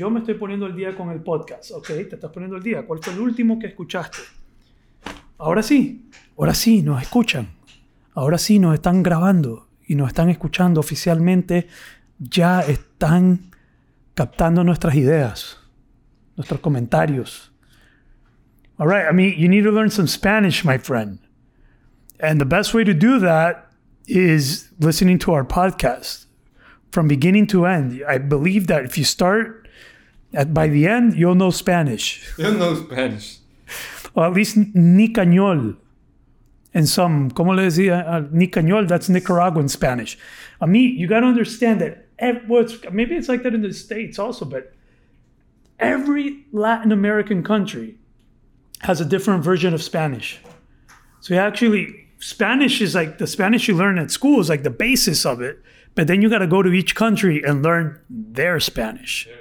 yo me estoy poniendo el día con el podcast, ¿ok? Te estás poniendo el día. ¿Cuál fue el último que escuchaste? Ahora sí, ahora sí, nos escuchan. Ahora sí, nos están grabando y nos están escuchando oficialmente. Ya están captando nuestras ideas, nuestros comentarios. All right, I mean, you need to learn some Spanish, my friend. And the best way to do that is listening to our podcast from beginning to end. I believe that if you start at by the end, you'll know Spanish. Yo know Spanish. Or at least ni cañol. And some, como le decía, uh, ni cañol, that's Nicaraguan Spanish. I mean, you got to understand that, it's, maybe it's like that in the States also, but every Latin American country has a different version of Spanish. So you actually, Spanish is like the Spanish you learn at school is like the basis of it, but then you got to go to each country and learn their Spanish. Yeah,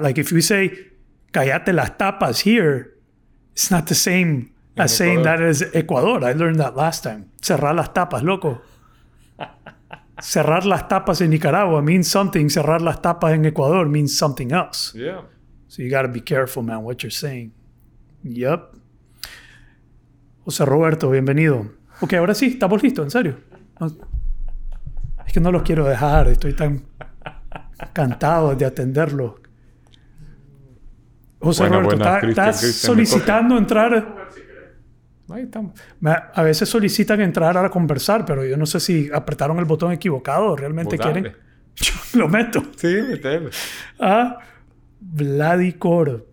like if we say "cállate las tapas" here, it's not the same as saying that as Ecuador. I learned that last time. Cerrar las tapas, loco. Cerrar las tapas en Nicaragua means something. Cerrar las tapas en Ecuador means something else. Yeah. So you got to be careful, man, what you're saying. Yep. José Roberto, bienvenido. Ok, ahora sí, estamos listos, en serio. No- es que no los quiero dejar, estoy tan encantado de atenderlo. José Buena, Roberto, buena, ¿está- Cristian, ¿estás solicitando entrar? Ahí estamos. A veces solicitan entrar a conversar, pero yo no sé si apretaron el botón equivocado o realmente Pues quieren. Yo lo meto. Sí, metele. Ah, Vladicor.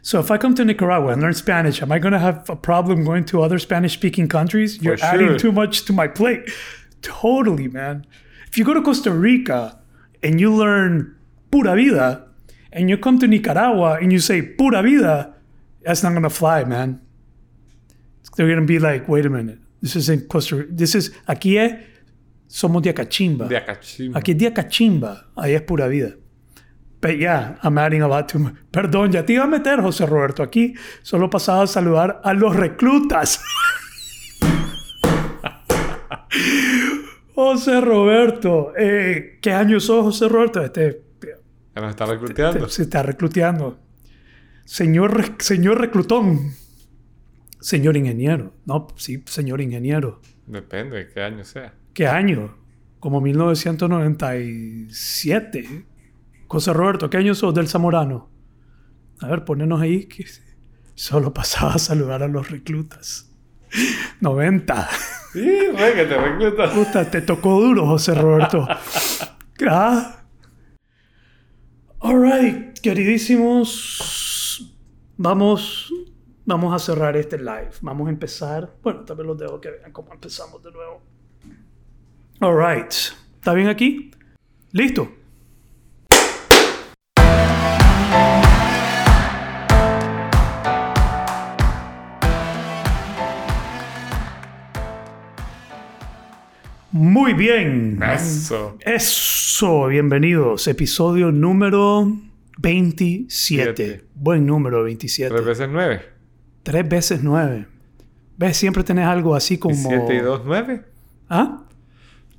So if I come to Nicaragua and learn Spanish, am I going to have a problem going to other Spanish-speaking countries? You're adding sure. too much to my plate. Totally, man. If you go to Costa Rica and you learn pura vida, and you come to Nicaragua and you say pura vida, that's not going to fly, man. They're going to be like, wait a minute. This is in Costa Rica. This is, aquí es, somos de Acachimba. De Acachimba. Aquí es día cachimba, ahí es pura vida. But yeah, I'm adding a lot to my- Perdón, ya te iba a meter, José Roberto. Aquí solo pasaba a saludar a los reclutas. José Roberto. Eh, ¿Qué año sos, José Roberto? Este, Ya nos está recluteando. se está recluteando. Señor, señor reclutón. Señor ingeniero. No, sí, señor ingeniero. Depende de qué año sea. ¿Qué año? Como 1997. José Roberto, ¿qué año sos del Zamorano? A ver, ponenos ahí que solo pasaba a saludar a los reclutas. 90. Sí, que te recluta. Puta, te tocó duro, José Roberto. Ah. All right, queridísimos. Vamos, vamos a cerrar este live. Vamos a empezar. Bueno, también los dejo que vean cómo empezamos de nuevo. All right. ¿Está bien aquí? ¿Listo? Muy bien. Eso. Eso, bienvenidos. Episodio número 27. Siete. Buen número, 27. Tres veces nueve. Tres veces nueve. ¿Ves? Siempre tenés algo así como... Y siete y dos, nueve. ¿Ah?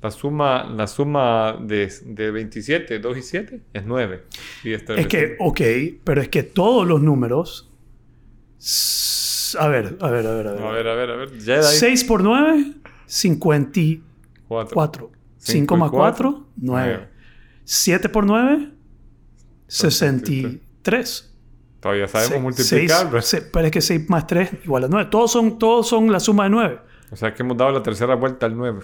La suma, la suma de, de 27, 2 y 7 es 9. Y es tres Es que, veces ok, pero es que todos los números... A ver, a ver, a ver, a ver. A ver, a ver, a ver. Jedi. 6 por 9, 54. 4. 5 más 4, 9. Nueve. 7 por 9, 63. Todavía sabemos Se- multiplicar. seis- ¿verdad? se- pero es que 6 más 3 igual a 9. Todos son, todos son la suma de 9. O sea que hemos dado la tercera vuelta al 9.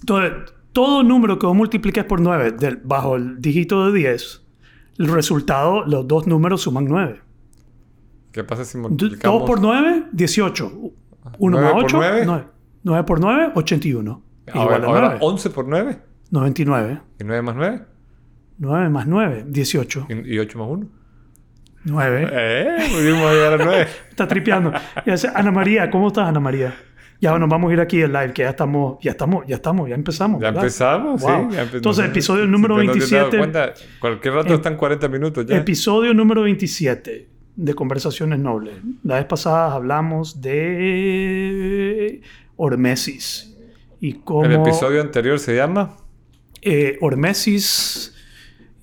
Entonces, todo número que vos multipliques por 9 del- bajo el dígito de 10, el resultado, los dos números suman 9. ¿Qué pasa si 2 multiplicamos? por 9, 18. 1 ¿Nueve más por 8, nueve? 9. 9 por 9, 81. Ahora, Igual a ahora 9. 11 por 9. 99. ¿Y 9 más 9? 9 más 9, 18. ¿Y, y 8 más 1? 9. ¡Eh! Pudimos llegar a 9. Está tripeando. Y hace, Ana María, ¿cómo estás, Ana María? Ya nos vamos a ir aquí al live, que ya estamos, ya estamos, ya estamos, ya empezamos. Ya ¿verdad? empezamos, Wow. sí. ya empe- Entonces, episodio número te- no te has dado 27. cuenta, cualquier rato Ep- están 40 minutos ya. Episodio número 27 de Conversaciones Nobles. La vez pasada hablamos de Hormesis. Y cómo El episodio anterior se llama eh, Hormesis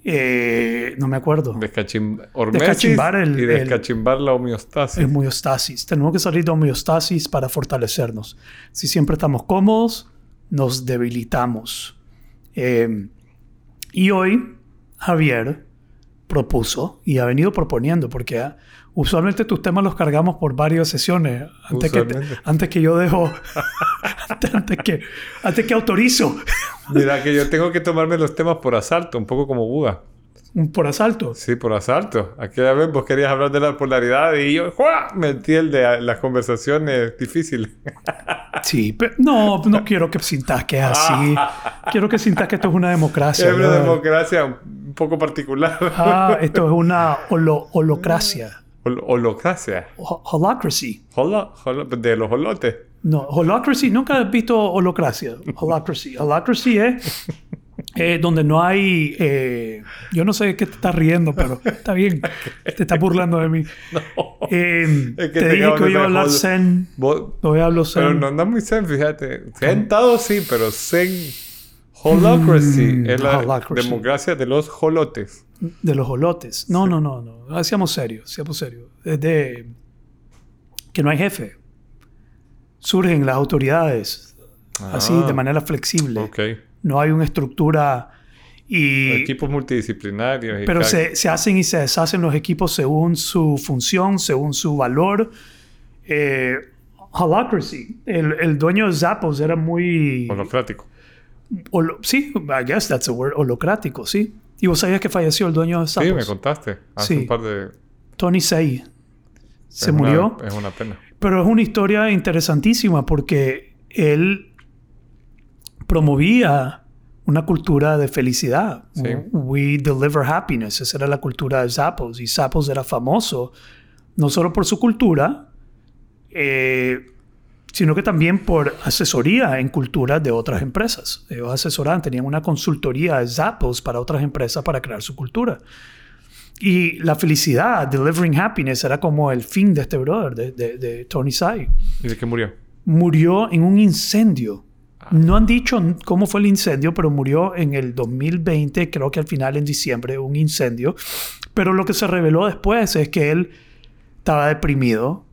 Eh, no me acuerdo. Descachim- hormesis Descachimbar el- y el- descachimbar la homeostasis. Es homeostasis. Tenemos que salir de homeostasis para fortalecernos. Si siempre estamos cómodos, nos debilitamos. Eh, y hoy Javier propuso y ha venido proponiendo, porque ah, usualmente tus temas los cargamos por varias sesiones. Antes, que, antes que yo dejo, antes, que, antes que autorizo Mira que yo tengo que tomarme los temas por asalto, un poco como Buda. por asalto. Sí, por asalto. Aquella vez vos querías hablar de la polaridad y yo ¡juá! metí el de las conversaciones difíciles. Sí, pero no, no quiero que sintas que es así. quiero que sintas que esto es una democracia. Es una brother. democracia un poco particular. Ah, esto es una holo- holocracia. Hol- holocracia. Ho- Holocracy. Holo- holo- de los holotes. No, holocracy. Nunca has visto holocracia. Holocracy. Holocracy es eh, donde no hay. eh, yo no sé qué te estás riendo, pero está bien. Te estás burlando de mí. Eh, Es que te dije que hoy iba a hablar zen. Vos- Hoy hablo zen. pero no anda muy zen, fíjate. Sentado sí, pero zen. Holocracy Mm, es la holocracy. democracia de los holotes. De los holotes. No, no, no, no. Hacíamos serio, seamos serios. Es de que no hay jefe. Surgen las autoridades así Ah, de manera flexible. Ok. No hay una estructura y Equipos multidisciplinarios. y pero se, se hacen y se deshacen los equipos según su función, según su valor. Eh, holocracy. El, el dueño de Zappos era muy Holocrático. holo- sí, I guess that's a word, holocrático, sí. Y vos sabías que falleció el dueño de Sí, me Zappos. contaste. Hace Sí. un par de... Tony Say. Se es una- murió. es una pena. Pero es una historia interesantísima porque él promovía una cultura de felicidad. Sí. We deliver happiness. Esa era la cultura de Zappos. Y Zappos era famoso no solo por su cultura, eh, sino que también por asesoría en culturas de otras empresas. Ellos asesoraban, tenían una consultoría de Zappos para otras empresas para crear su cultura. Y la felicidad, delivering happiness, era como el fin de este brother, de, de- de Tony Sai. ¿Y de qué murió? Murió en un incendio. No han dicho cómo fue el incendio, pero murió en el 2020, creo que al final en diciembre, un incendio. Pero lo que se reveló después es que él estaba deprimido,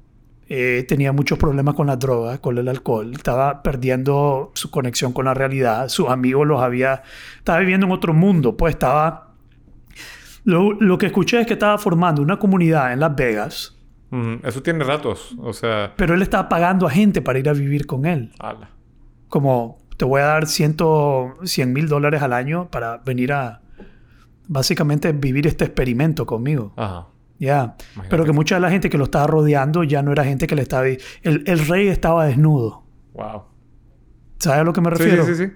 eh, tenía muchos problemas con las drogas, con el alcohol, estaba perdiendo su conexión con la realidad, sus amigos los había, estaba viviendo en otro mundo, pues estaba... Lo, lo que escuché es que estaba formando una comunidad en Las Vegas, Mm, eso tiene ratos. O sea... pero él estaba pagando a gente para ir a vivir con él. ala. Como te voy a dar 100 mil dólares al año para venir a básicamente vivir este experimento conmigo. Ajá. Ya. Imagínate. Pero que mucha de la gente que lo estaba rodeando ya no era gente que le estaba... El, el rey estaba desnudo. Wow. ¿Sabes a lo que me refiero? sí, sí, sí.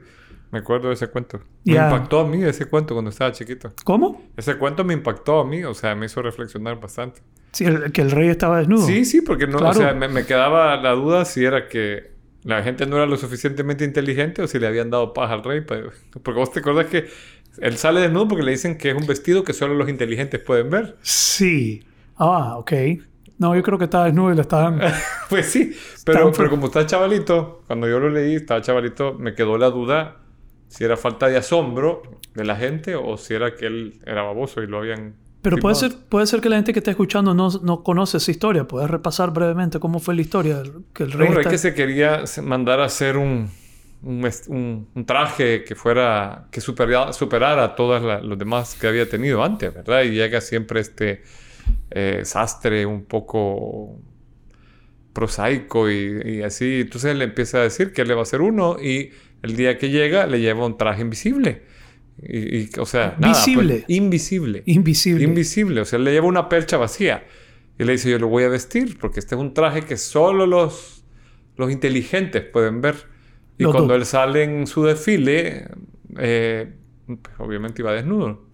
Me acuerdo de ese cuento. Me impactó a mí ese cuento cuando estaba chiquito. ¿Cómo? Ese cuento me impactó a mí, o sea, me hizo reflexionar bastante. Sí, el- que el rey estaba desnudo. Sí, sí, porque no, Claro. o sea, me, me quedaba la duda si era que la gente no era lo suficientemente inteligente o si le habían dado paz al rey. pa- Porque vos te acordás que él sale desnudo porque le dicen que es un vestido que solo los inteligentes pueden ver. Sí. Ah, ok. No, yo creo que estaba desnudo y le estaban... Pues sí, pero, pero como está chavalito, cuando yo lo leí, estaba chavalito, me quedó la duda si era falta de asombro de la gente o si era que él era baboso y lo habían... Pero puede ser, puede ser que la gente que está escuchando no, no conoce esa historia. ¿Puedes repasar brevemente cómo fue la historia? Que el rey Un rey está- que se quería mandar a hacer un, un, est- un- un traje que fuera que supera- superara a todos los demás que había tenido antes, ¿verdad? Y llega siempre este eh, sastre un poco prosaico y, y así. Entonces le empieza a decir que él le va a hacer uno y el día que llega le lleva un traje invisible. Y, y, o sea, nada, pues, Visible. invisible. Invisible. Invisible, o sea, le lleva una percha vacía. Y le dice, yo lo voy a vestir porque este es un traje que solo los, los inteligentes pueden ver. Y Los cuando dos. él sale en su desfile, eh, pues, obviamente iba desnudo.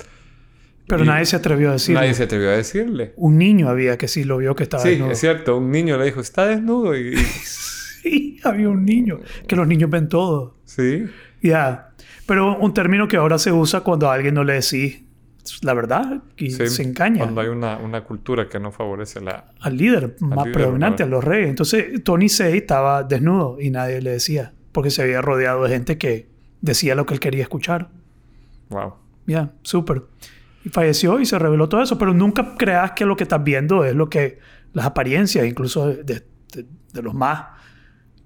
Pero Y nadie se atrevió a decirlo. Nadie se atrevió a decirle. Un niño había que sí lo vio que estaba Sí, desnudo. es cierto, un niño le dijo, está desnudo. Y, y- Sí, había un niño. Que los niños ven todo. sí, Ya. Pero un término que ahora se usa cuando a alguien no le decís la verdad y sí. se engaña Cuando hay una, una cultura que no favorece la... al líder más líder, predominante, a los reyes. Entonces Tony Say estaba desnudo y nadie le decía porque se había rodeado de gente que decía lo que él quería escuchar. Wow. Ya, súper. Y falleció y se reveló todo eso. Pero nunca creas que lo que estás viendo es lo que... Las apariencias, incluso de, de- de- de los más...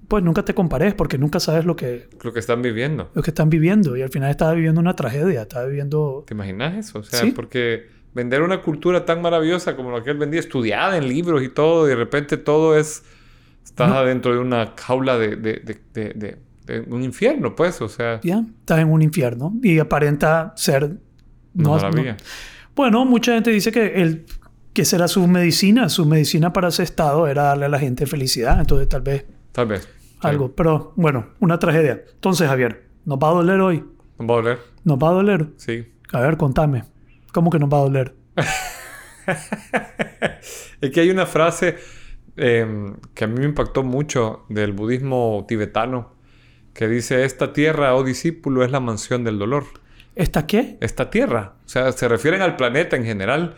Pues nunca te compares porque nunca sabes lo que, Lo que están viviendo. lo que están viviendo. Y al final estás viviendo una tragedia. Estás viviendo... ¿Te imaginas eso? O sea, Sí. porque vender una cultura tan maravillosa como la que él vendía, estudiada en libros y todo, y de repente todo es... Estás No. adentro de una jaula de, de, de, de- un infierno, pues, o sea... Ya, estás en un infierno. Y aparenta ser... Una no- maravilla. Bueno, mucha gente dice que el que será su medicina, su medicina para ese estado era darle a la gente felicidad, entonces tal vez Tal vez. Sí. algo, pero bueno, una tragedia. Entonces, Javier, ¿nos va a doler hoy? ¿No va a doler? ¿Nos va a doler? Sí. A ver, contame. ¿Cómo que nos va a doler? Es que hay una frase eh, que a mí me impactó mucho del budismo tibetano que dice, esta tierra, oh discípulo, es la mansión del dolor. ¿Esta qué? Esta tierra. O sea, se refieren al planeta en general,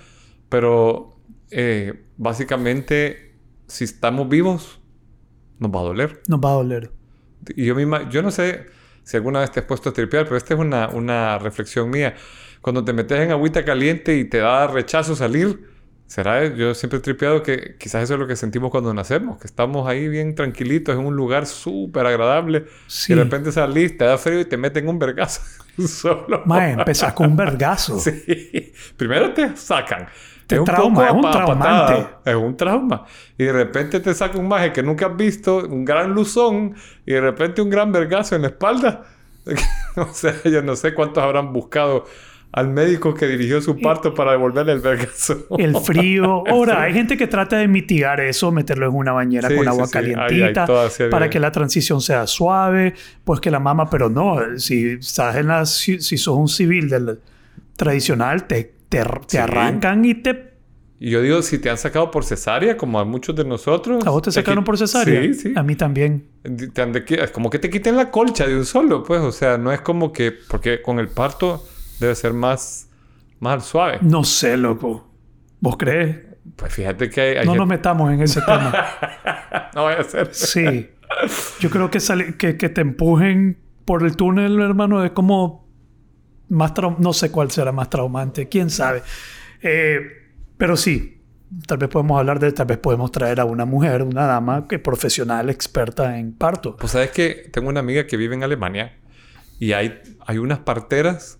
pero eh, básicamente, si estamos vivos, nos va a doler. Nos va a doler. Y yo, misma, yo no sé si alguna vez te has puesto a tripear, pero esta es una, una reflexión mía. Cuando te metes en agüita caliente y te da rechazo salir, será, yo siempre he tripeado que quizás eso es lo que sentimos cuando nacemos, que estamos ahí bien tranquilitos en un lugar súper agradable Sí. y de repente salís, te da frío y te meten un vergazo solo. Mae, empezás con un vergazo. Sí. Primero te sacan. Te es trauma, es un pa- traumante. patada. Es un trauma. Y de repente te saca un maje que nunca has visto, un gran luzón, y de repente un gran vergazo en la espalda. o sea, yo no sé cuántos habrán buscado al médico que dirigió su parto para devolverle el vergazo. El frío. Ahora, hay gente que trata de mitigar eso, meterlo en una bañera Sí, con agua sí. Calientita para que la transición sea suave, pues que la mama, pero no, si estás en la, si, si sos un civil del tradicional, te, te, te arrancan y te... Y yo digo, si te han sacado por cesárea, como a muchos de nosotros. ¿A vos te sacaron por cesárea? Sí, sí. A mí también. Te como que te quiten la colcha de un solo, pues. O sea, no es como que... Porque con el parto debe ser más, más suave. No sé, loco. ¿Vos crees? Pues fíjate que hay... hay No nos metamos en ese tema. No vaya a ser. Sí. Yo creo que, sale- que, que te empujen por el túnel, hermano, es como más trau- no sé cuál será más traumante, quién sabe. Eh, pero sí, tal vez podemos hablar de, tal vez podemos traer a una mujer, una dama que profesional, experta en parto. Pues sabes que tengo una amiga que vive en Alemania y hay, hay unas parteras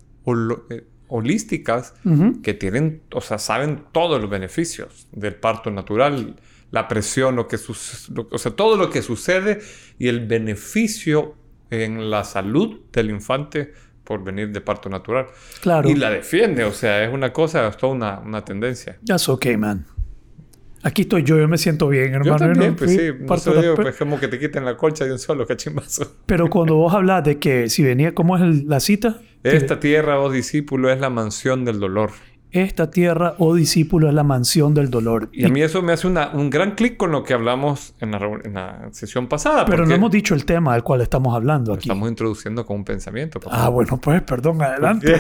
eh, holísticas Ujú. que tienen, o sea, saben todos los beneficios del parto natural, la presión, lo que sucede, o sea, todo lo que sucede y el beneficio en la salud del infante por venir de parto natural. Claro. Y la defiende, o sea, es una cosa, es toda una, una tendencia. That's okay, man. Aquí estoy yo, yo me siento bien, Yo hermano. también, no pues sí, no sé, digo, pues como que te quiten la colcha de un solo cachimbazo. Pero cuando vos hablas de que si venía, ¿cómo es el- la cita? Esta tierra, oh discípulo, es la mansión del dolor. Esta tierra, oh discípulo, es la mansión del dolor. Y a mí eso me hace una- un gran clic con lo que hablamos en la, en la sesión pasada. Pero no hemos dicho el tema del cual estamos hablando lo aquí. estamos introduciendo con un pensamiento. papá. Ah, bueno, pues perdón, adelante.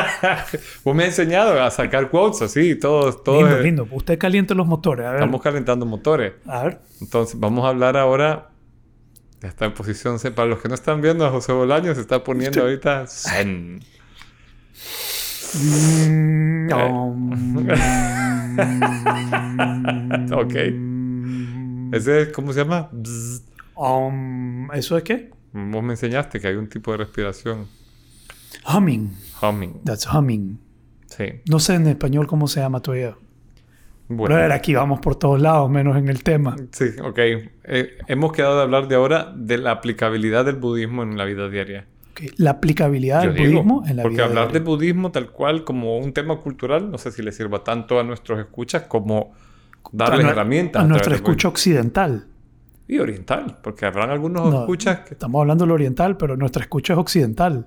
Vos me has enseñado a sacar quotes así, todo, todo lindo, es- lindo. Usted caliente los motores. A ver. Estamos calentando motores. A ver. Entonces, vamos a hablar ahora. Está en posición C. Para los que no están viendo, a José Bolaño se está poniendo ahorita zen. Mm, Ok. Ese es, ¿cómo se llama? Um, ¿Eso es qué? Vos me enseñaste que hay un tipo de respiración. Humming. Humming. That's humming. Sí. No sé en español cómo se llama todavía. Bueno. Pero a ver, aquí vamos por todos lados, menos en el tema. Sí, ok. Eh, hemos quedado de hablar de ahora de la aplicabilidad del budismo en la vida diaria. Ok, La aplicabilidad Yo del digo, budismo en la porque vida hablar diaria. del budismo tal cual como un tema cultural, no sé si le sirva tanto a nuestros escuchas como darles a, herramientas. a del budismo. escucha occidental. Y oriental, porque habrán algunos No, escuchas que... Estamos hablando del oriental, pero nuestra escucha es occidental.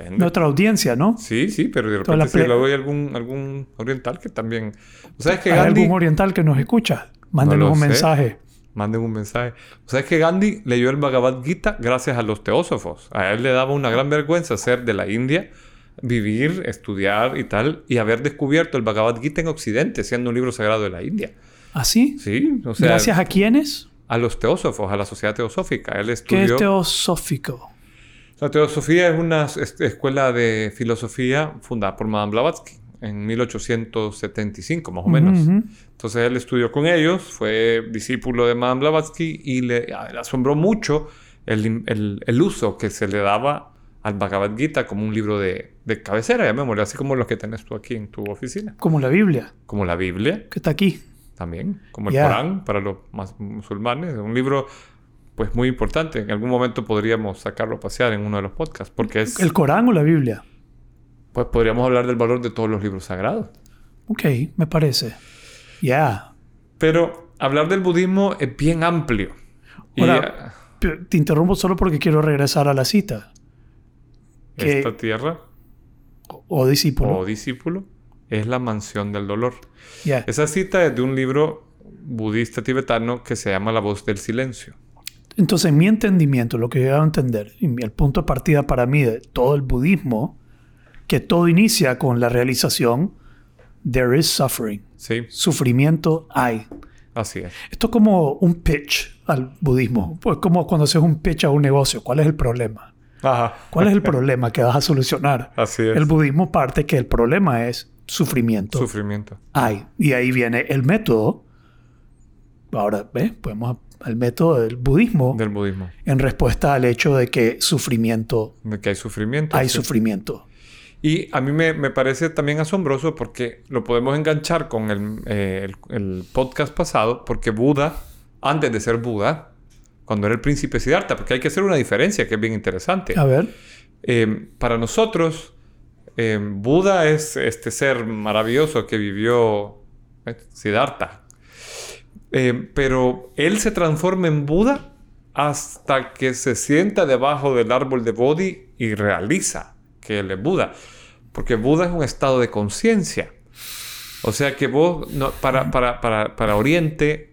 Depende. Nuestra audiencia, ¿no? Sí, sí, pero de repente si luego hay algún, algún oriental que también... ¿O sabes que ¿Hay Gandhi... algún oriental que nos escucha? Mándenos un sé. mensaje. Manden un mensaje. ¿O sabes que Gandhi leyó el Bhagavad Gita gracias a los teósofos? A él le daba una gran vergüenza ser de la India, vivir, estudiar y tal, y haber descubierto el Bhagavad Gita en Occidente, siendo un libro sagrado de la India. ¿Así? Sí, o sea, ¿Gracias a quiénes? a los teósofos, a la sociedad teosófica. Él ¿Qué es teosófico? La teosofía es una es- escuela de filosofía fundada por Madame Blavatsky en 1875, más o menos. Ujú. Entonces él estudió con ellos, fue discípulo de Madame Blavatsky y le, a- le asombró mucho el, el- el uso que se le daba al Bhagavad Gita como un libro de, de cabecera, llamémosle, así como los que tenés tú aquí en tu oficina. Como la Biblia, Como la Biblia que está aquí. también, como el Ya. Corán para los más musulmanes. Un libro pues muy importante. En algún momento podríamos sacarlo a pasear en uno de los podcasts, porque es, ¿El Corán o la Biblia? pues podríamos hablar del valor de todos los libros sagrados. Ok, me parece. Ya. Pero hablar del budismo es bien amplio. Y Ahora, P- Te interrumpo solo porque quiero regresar a la cita. que- esta tierra O discípulo. o discípulo es la mansión del dolor. Ya. Esa cita es de un libro budista tibetano que se llama La voz del silencio. Entonces, mi entendimiento, lo que yo a entender, y el punto de partida para mí de todo el budismo, que todo inicia con la realización, there is suffering. Sí, Sufrimiento hay. así es. Esto es como un pitch al budismo. Pues como cuando haces un pitch a un negocio. ¿Cuál es el problema? Ajá. ¿Cuál es el problema que vas a solucionar? Así es. El budismo parte que el problema es sufrimiento. Sufrimiento. hay. Y ahí viene el método. Ahora, ¿ves? Podemos al método del budismo Del budismo. en respuesta al hecho de que sufrimiento, De que hay sufrimiento. hay sí. sufrimiento. Y a mí me, me parece también asombroso porque lo podemos enganchar con el, eh, el- el podcast pasado, porque Buda, antes de ser Buda, cuando era el príncipe Siddhartha, porque hay que hacer una diferencia que es bien interesante. A ver, Eh, para nosotros, eh, Buda es este ser maravilloso que vivió eh, Siddhartha. Eh, pero él se transforma en Buda hasta que se sienta debajo del árbol de Bodhi y realiza que él es Buda. Porque Buda es un estado de conciencia. O sea que vos, no- para, para, para, para Oriente,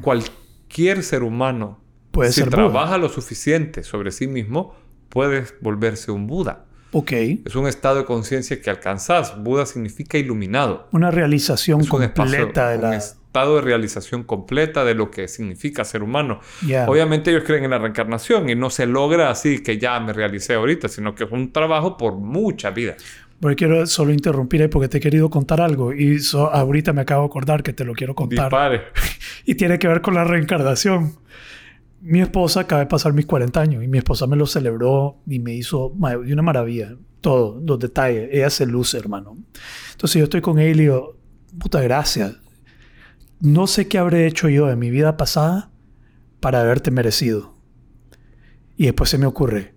cualquier ser humano, Puede si ser Buda. trabaja lo suficiente sobre sí mismo, puedes volverse un Buda. ok. Es un estado de conciencia que alcanzás. Buda significa iluminado. Una realización Es un espacio, completa de un la... estado de realización completa de lo que significa ser humano. Ya. Obviamente ellos creen en la reencarnación y no se logra así que ya me realicé ahorita, sino que es un trabajo por mucha vida. Porque quiero solo interrumpir ahí porque te he querido contar algo y so- ahorita me acabo de acordar que te lo quiero contar. Dispare. Y tiene que ver con la reencarnación. Mi esposa acaba de pasar mis 40 años y mi esposa me lo celebró y me hizo de una maravilla. Todo, los detalles. Ella se luce, hermano. Entonces yo estoy con él y digo, puta gracias. No sé qué habré hecho yo en mi vida pasada para haberte merecido. Y después se me ocurre,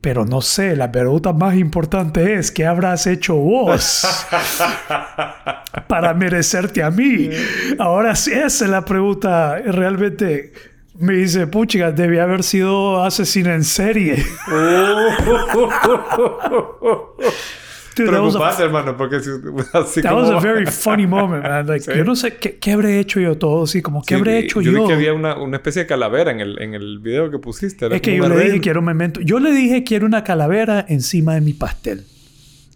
pero no sé, la pregunta más importante es, ¿qué habrás hecho vos para merecerte a mí? Ahora sí, esa es la pregunta. Realmente me dice, puchiga, debía haber sido asesina en serie. Dude, was a- Preocupante, hermano, porque si, así That como... was a very funny moment, man. Like, Sí. Yo no sé qué, qué habré hecho yo todo así, como qué Sí, habré hecho yo. yo. vi que había una, una especie de calavera en el, en el video que pusiste. era Es que yo le dije quiero un memento. Yo le dije quiero una calavera encima de mi pastel.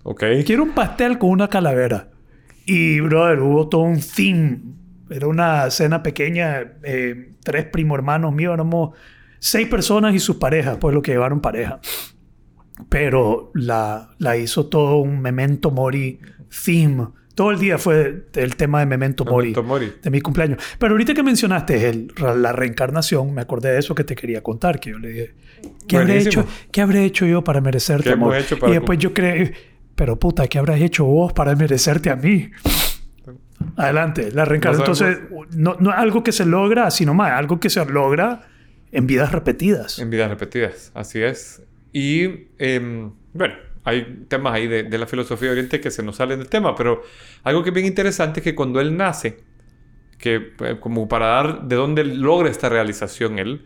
Ok. Quiero un pastel con una calavera. Y, brother, hubo todo un theme. Era una cena pequeña. eh, tres primo hermanos míos. Éramos seis personas y sus parejas, pues lo que llevaron pareja. Pero la, la hizo todo un Memento Mori theme. Todo el día fue el tema de Memento Mori. Memento Mori. De mi cumpleaños. Pero ahorita que mencionaste el- la reencarnación, me acordé de eso que te quería contar. Que yo le dije, ¿qué habré, hecho, ¿qué habré hecho yo para merecerte ¿Qué hemos amor? hecho para y después yo creí, pero puta, ¿qué habrás hecho vos para merecerte a mí? Adelante, la reencarnación. No Entonces, no, no es algo que se logra así nomás, algo que se logra en vidas repetidas. En vidas repetidas, así es. Y em, bueno, hay temas ahí de, de la filosofía de Oriente que se nos salen del tema, pero algo que es bien interesante es que cuando él nace, que eh, como para dar de dónde logra esta realización él,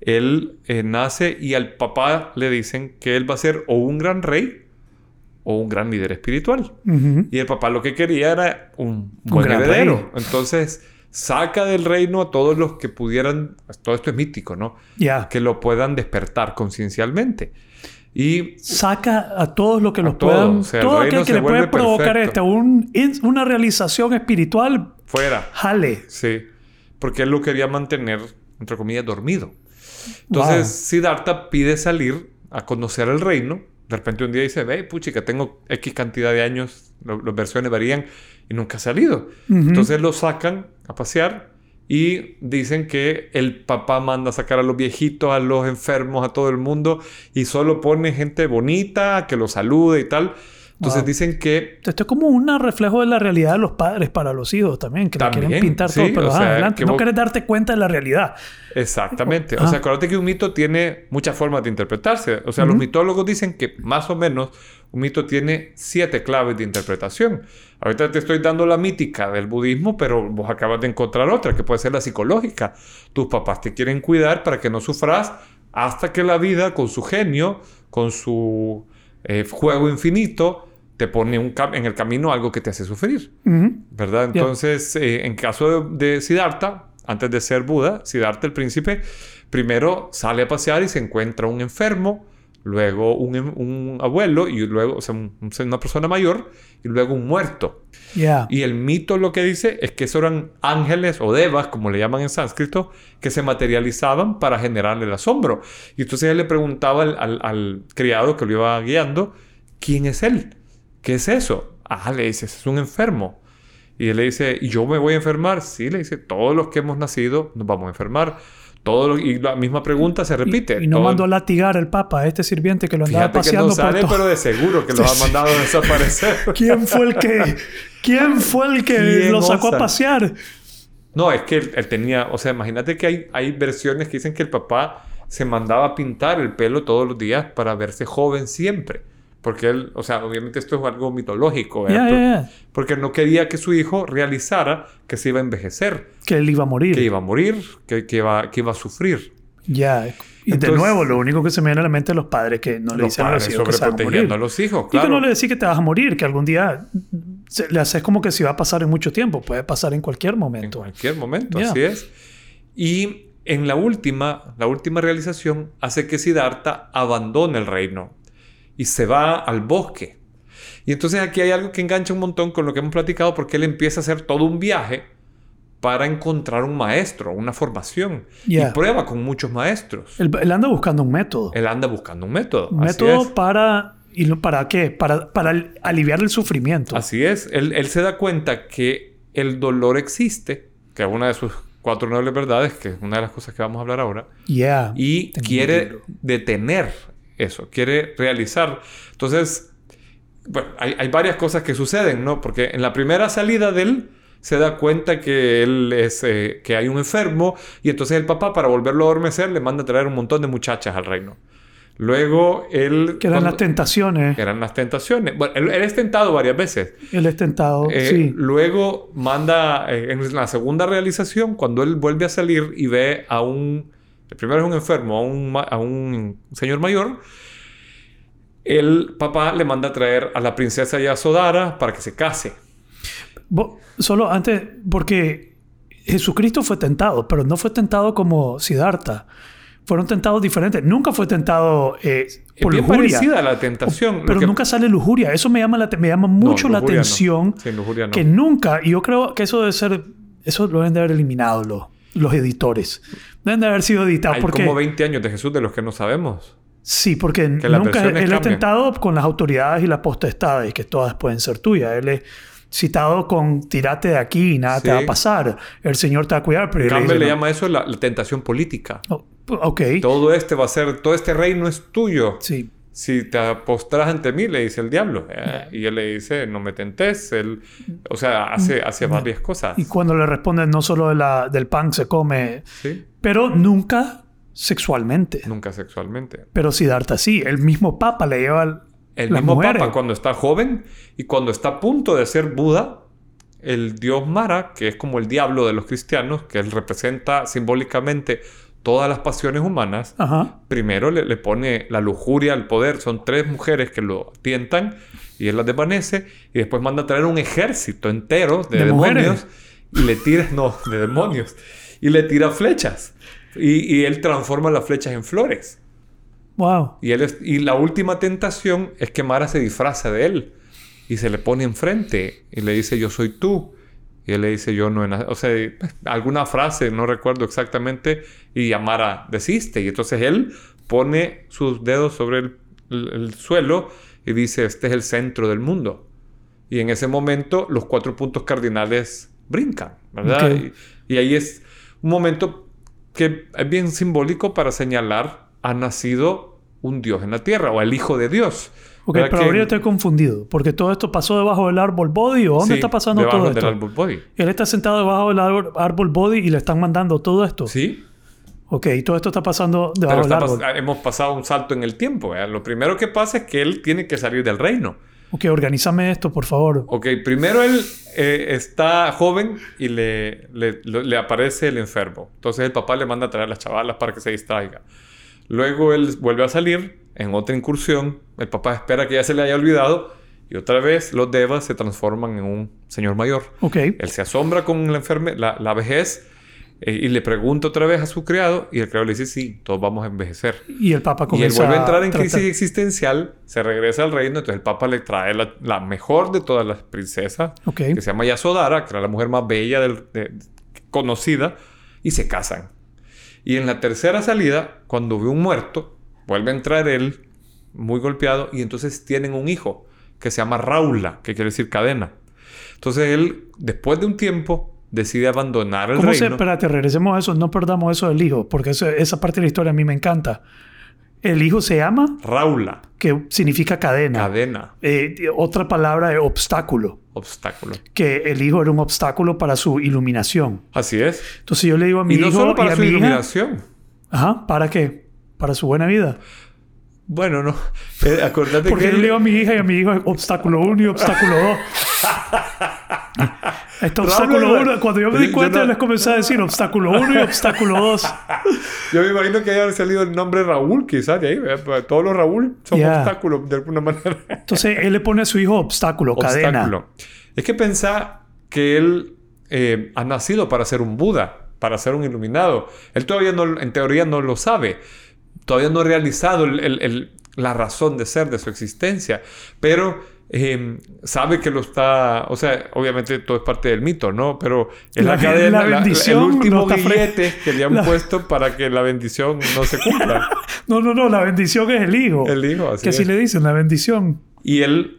él eh, nace y al papá le dicen que él va a ser o un gran rey o un gran líder espiritual. Ujú. Y el papá lo que quería era un buen gran heredero. rey. Entonces saca del reino a todos los que pudieran, todo esto es mítico, ¿no? Ya. que lo puedan despertar conciencialmente. Y Saca a todos los que los todos, puedan. o sea, todo aquel que le puede provocar este, un, una realización espiritual, fuera, jale. sí, porque él lo quería mantener, entre comillas, dormido. Entonces, Wow. Siddhartha pide salir a conocer el reino. De repente un día dice, ve, puchi, que tengo X cantidad de años, las versiones varían y nunca ha salido. Entonces lo sacan a pasear y dicen que el papá manda a sacar a los viejitos, a los enfermos, a todo el mundo y solo pone gente bonita que lo salude y tal. Entonces Wow. dicen que Esto es como un reflejo de la realidad de los padres para los hijos también, que También, quieren pintar sí, todo, pero o ajá, sea, adelante, no vos- querés darte cuenta de la realidad. Exactamente. Ah. O sea, acuérdate que un mito tiene muchas formas de interpretarse. O sea, los mitólogos dicen que más o menos un mito tiene siete claves de interpretación. Ahorita te estoy dando la mítica del budismo, pero vos acabas de encontrar otra, que puede ser la psicológica. Tus papás te quieren cuidar para que no sufras hasta que la vida, con su genio, con su eh, juego infinito, te pone un en el camino algo que te hace sufrir. Ujú. ¿verdad? Ya. Entonces, eh, en caso de, de Siddhartha, antes de ser Buda, Siddhartha el príncipe, primero sale a pasear y se encuentra un enfermo, luego un, em- un abuelo y luego, o sea, un- un- una persona mayor y luego un muerto. Ya. Y el mito lo que dice es que esos eran ángeles o devas, como le llaman en sánscrito, que se materializaban para generarle el asombro. Y entonces él le preguntaba al, al- al criado que lo iba guiando, ¿quién es él? ¿Qué es eso? Ah, le dice, es un enfermo. Y él le dice, ¿y yo me voy a enfermar? Sí, le dice, todos los que hemos nacido nos vamos a enfermar. Todos los- y la misma pregunta se repite. Y, y no Todo- mandó a latigar al papa, a este sirviente que lo andaba Fíjate que paseando no sale, por todo. pero de seguro que los ha mandado a desaparecer. ¿Quién fue el que, quién fue el que ¿Quién lo sacó osa? a pasear? No, es que él, él tenía, o sea, imagínate que hay, hay versiones que dicen que el papá se mandaba a pintar el pelo todos los días para verse joven siempre. Porque él, o sea, obviamente esto es algo mitológico, ¿verdad? ya, Por- ya. Porque no quería que su hijo realizara que se iba a envejecer, Que él iba a morir. que iba a morir, que, que iba, que iba a sufrir. Ya. Y de Entonces- nuevo, lo único que se me viene a la mente es los padres que no le Los dicen a los hijos que se van a morir. a los hijos, Y que no claro. le decís que te vas a morir, que algún día se- le haces como que si va a pasar en mucho tiempo. Puede pasar en cualquier En momento. cualquier momento, así es. Y en la última, la última realización hace que Siddhartha abandone el reino y se va al bosque. Y entonces aquí hay algo que engancha un montón con lo que hemos platicado porque él empieza a hacer todo un viaje para encontrar un maestro, una formación. Ya. Y prueba con muchos maestros. Él, él anda buscando un método. Él anda buscando un método. un método para... ¿Y para qué? Para, para al- aliviar el sufrimiento. Así es. Él, él se da cuenta que el dolor existe, que es una de sus cuatro nobles verdades, que es una de las cosas que vamos a hablar ahora. Yeah. y Tengo quiere detener eso, quiere realizar. Entonces, bueno, hay, hay varias cosas que suceden, ¿no? Porque en la primera salida de él se da cuenta que él es eh, que hay un enfermo y entonces el papá para volverlo a adormecer le manda a traer un montón de muchachas al reino. Luego él Que eran cuando- las tentaciones. que eran las tentaciones. Bueno, él, él es tentado varias veces. Él es tentado. Eh, sí. Luego manda, eh, en la segunda realización, cuando él vuelve a salir y ve a un, el primero es un enfermo, a un, ma- a un señor mayor, el papá le manda a traer a la princesa Yasodhara para que se case. Bo- Solo antes, porque Jesucristo fue tentado, pero no fue tentado como Siddhartha. Fueron tentados diferentes. Nunca fue tentado eh, Es por bien lujuria. parecida a la tentación. Pero que- nunca sale lujuria. Eso me llama, la, me llama mucho la no. atención. Sin lujuria no. Que nunca, y yo creo que eso debe ser, eso lo deben de haber eliminado los, los editores. Deben de haber sido editados. Hay porque, como 20 años de Jesús de los que no sabemos. Sí, porque nunca él es tentado con las autoridades y las potestades, que todas pueden ser tuyas. Él es citado con tirate de aquí y nada te Sí. va a pasar. El Señor te va a cuidar, pero Campbell dice, le no. llama eso la, la tentación política. Oh, ok, Todo este va a ser, todo este reino es tuyo. sí. Si te postras ante mí, le dice el diablo. Eh, y él le dice, no me tentes. Él, o sea, hace, hace varias cosas. Y cuando le responden, no solo de la- del pan se come, ¿Sí? Pero nunca sexualmente. Nunca sexualmente. Pero Siddhartha sí, el mismo Papa le lleva al- El las mismo mujeres. Papa, cuando está joven y cuando está a punto de ser Buda, el dios Mara, que es como el diablo de los cristianos, que él representa simbólicamente todas las pasiones humanas, Ajá. primero le, le pone la lujuria al poder. Son tres mujeres que lo tientan y él las desvanece y después manda a traer un ejército entero de, ¿De mujeres? demonios y le tira, no, de demonios, y le tira flechas. Y, y él transforma las flechas en flores. Wow. Y, él es- y la última tentación es que Mara se disfraza de él y se le pone enfrente y le dice yo soy tú. Y él le dice yo no he nacido. O sea, alguna frase, no recuerdo exactamente, y a Mara desiste. Y entonces él pone sus dedos sobre el, el- el suelo y dice, este es el centro del mundo. Y en ese momento los cuatro puntos cardinales brincan, ¿verdad? Y ahí es un momento que es bien simbólico para señalar, ha nacido un Dios en la tierra o el Hijo de Dios. Ok, pero Que- ahorita estoy confundido. Porque todo esto pasó debajo del árbol body. ¿O dónde Sí, está pasando debajo todo del esto? árbol body. Él está sentado debajo del árbol, árbol body y le están mandando todo esto. Sí, Ok, y todo esto está pasando debajo pero del está árbol. pas- hemos pasado un salto en el tiempo. ¿verdad? Lo primero que pasa es que él tiene que salir del reino. Ok, organízame esto, por favor. Ok, primero él eh, está joven y le, le, aparece el enfermo. Entonces el papá le manda a traer a las chavalas para que se distraiga. Luego él vuelve a salir en otra incursión. El papá espera que ya se le haya olvidado. Y otra vez los devas se transforman en un señor mayor. Ok. Él se asombra con la, enferme, la, la vejez eh, y le pregunta otra vez a su criado. Y el criado le dice, sí, todos vamos a envejecer. Y el Papa Y él comienza vuelve a entrar en tratar- crisis existencial, se regresa al reino, entonces el Papa le trae la, la mejor de todas las princesas, que se llama Yasodhara, que era la mujer más bella del- de- conocida, y se casan. Y en la tercera salida, cuando ve un muerto, vuelve a entrar él, muy golpeado, y entonces tienen un hijo, que se llama Raula, que quiere decir cadena. Entonces él, después de un tiempo, decide abandonar el ¿Cómo se...? reino. Espérate, regresemos a eso. No perdamos eso del hijo. Porque eso- esa parte de la historia a mí me encanta. El hijo se llama... Raula, Que significa cadena. cadena, Eh, otra palabra es obstáculo. obstáculo. Que el hijo era un obstáculo para su iluminación. Así es. Entonces yo le digo a mi Y no hijo solo y para a su mi hija... iluminación. Ajá, ¿para qué? Para su buena vida. Bueno, no. Eh, acordate Porque que yo le digo a mi hija y a mi hijo obstáculo 1 y obstáculo 2. Este obstáculo Raúl, 1, cuando yo me di cuenta, no- les comencé a decir obstáculo 1 y obstáculo 2. Yo me imagino que haya salido el nombre Raúl, quizás, de ahí. ¿verdad? Pues Todos los Raúl son Ya. obstáculos, de alguna manera. Entonces él le pone a su hijo obstáculo, cadena. Obstáculo. Es que pensá que él eh, ha nacido para ser un Buda, para ser un iluminado. Él todavía no, en teoría no lo sabe. Todavía no ha realizado el- el- el- la razón de ser de su existencia. Pero eh, sabe que lo está... O sea, obviamente todo es parte del mito, ¿no? Pero es la, La- cadena, la la- bendición el último no billete que le han la- puesto para que la bendición no se cumpla. No, no, no, la bendición es el hijo. El hijo, así que así es. le dicen, la bendición. Y él,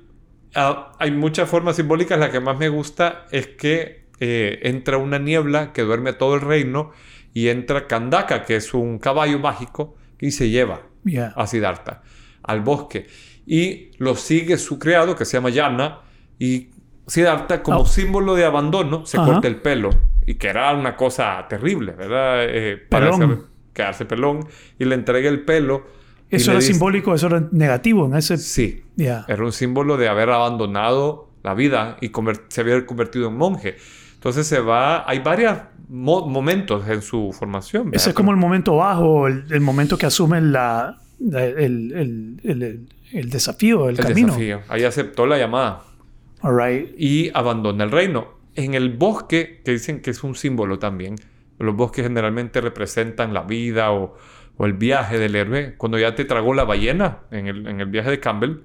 ah, hay muchas formas simbólicas. La que más me gusta es que eh, entra una niebla que duerme a todo el reino y entra Kandaka, que es un caballo mágico, y se lleva Ya. a Siddhartha al bosque. Y lo sigue su criado, que se llama Yana, y Siddhartha, como Ah. símbolo de abandono, se Ajá. corta el pelo. Y que era una cosa terrible, ¿verdad? Eh, para hacer- quedarse pelón. Y le entrega el pelo. Eso era dice- simbólico, eso era negativo en ese... Sí. Ya. Era un símbolo de haber abandonado la vida y se había convertido en monje. Entonces se va, hay varios mo- momentos en su formación. Ese ¿verdad? es como el momento bajo, el, el momento que asumen la, el, el- el- desafío, el, camino. desafío. Ahí aceptó la llamada All right. y abandona el reino. En el bosque, que dicen que es un símbolo también, los bosques generalmente representan la vida o, o el viaje del héroe. Cuando ya te tragó la ballena en el, en el viaje de Campbell,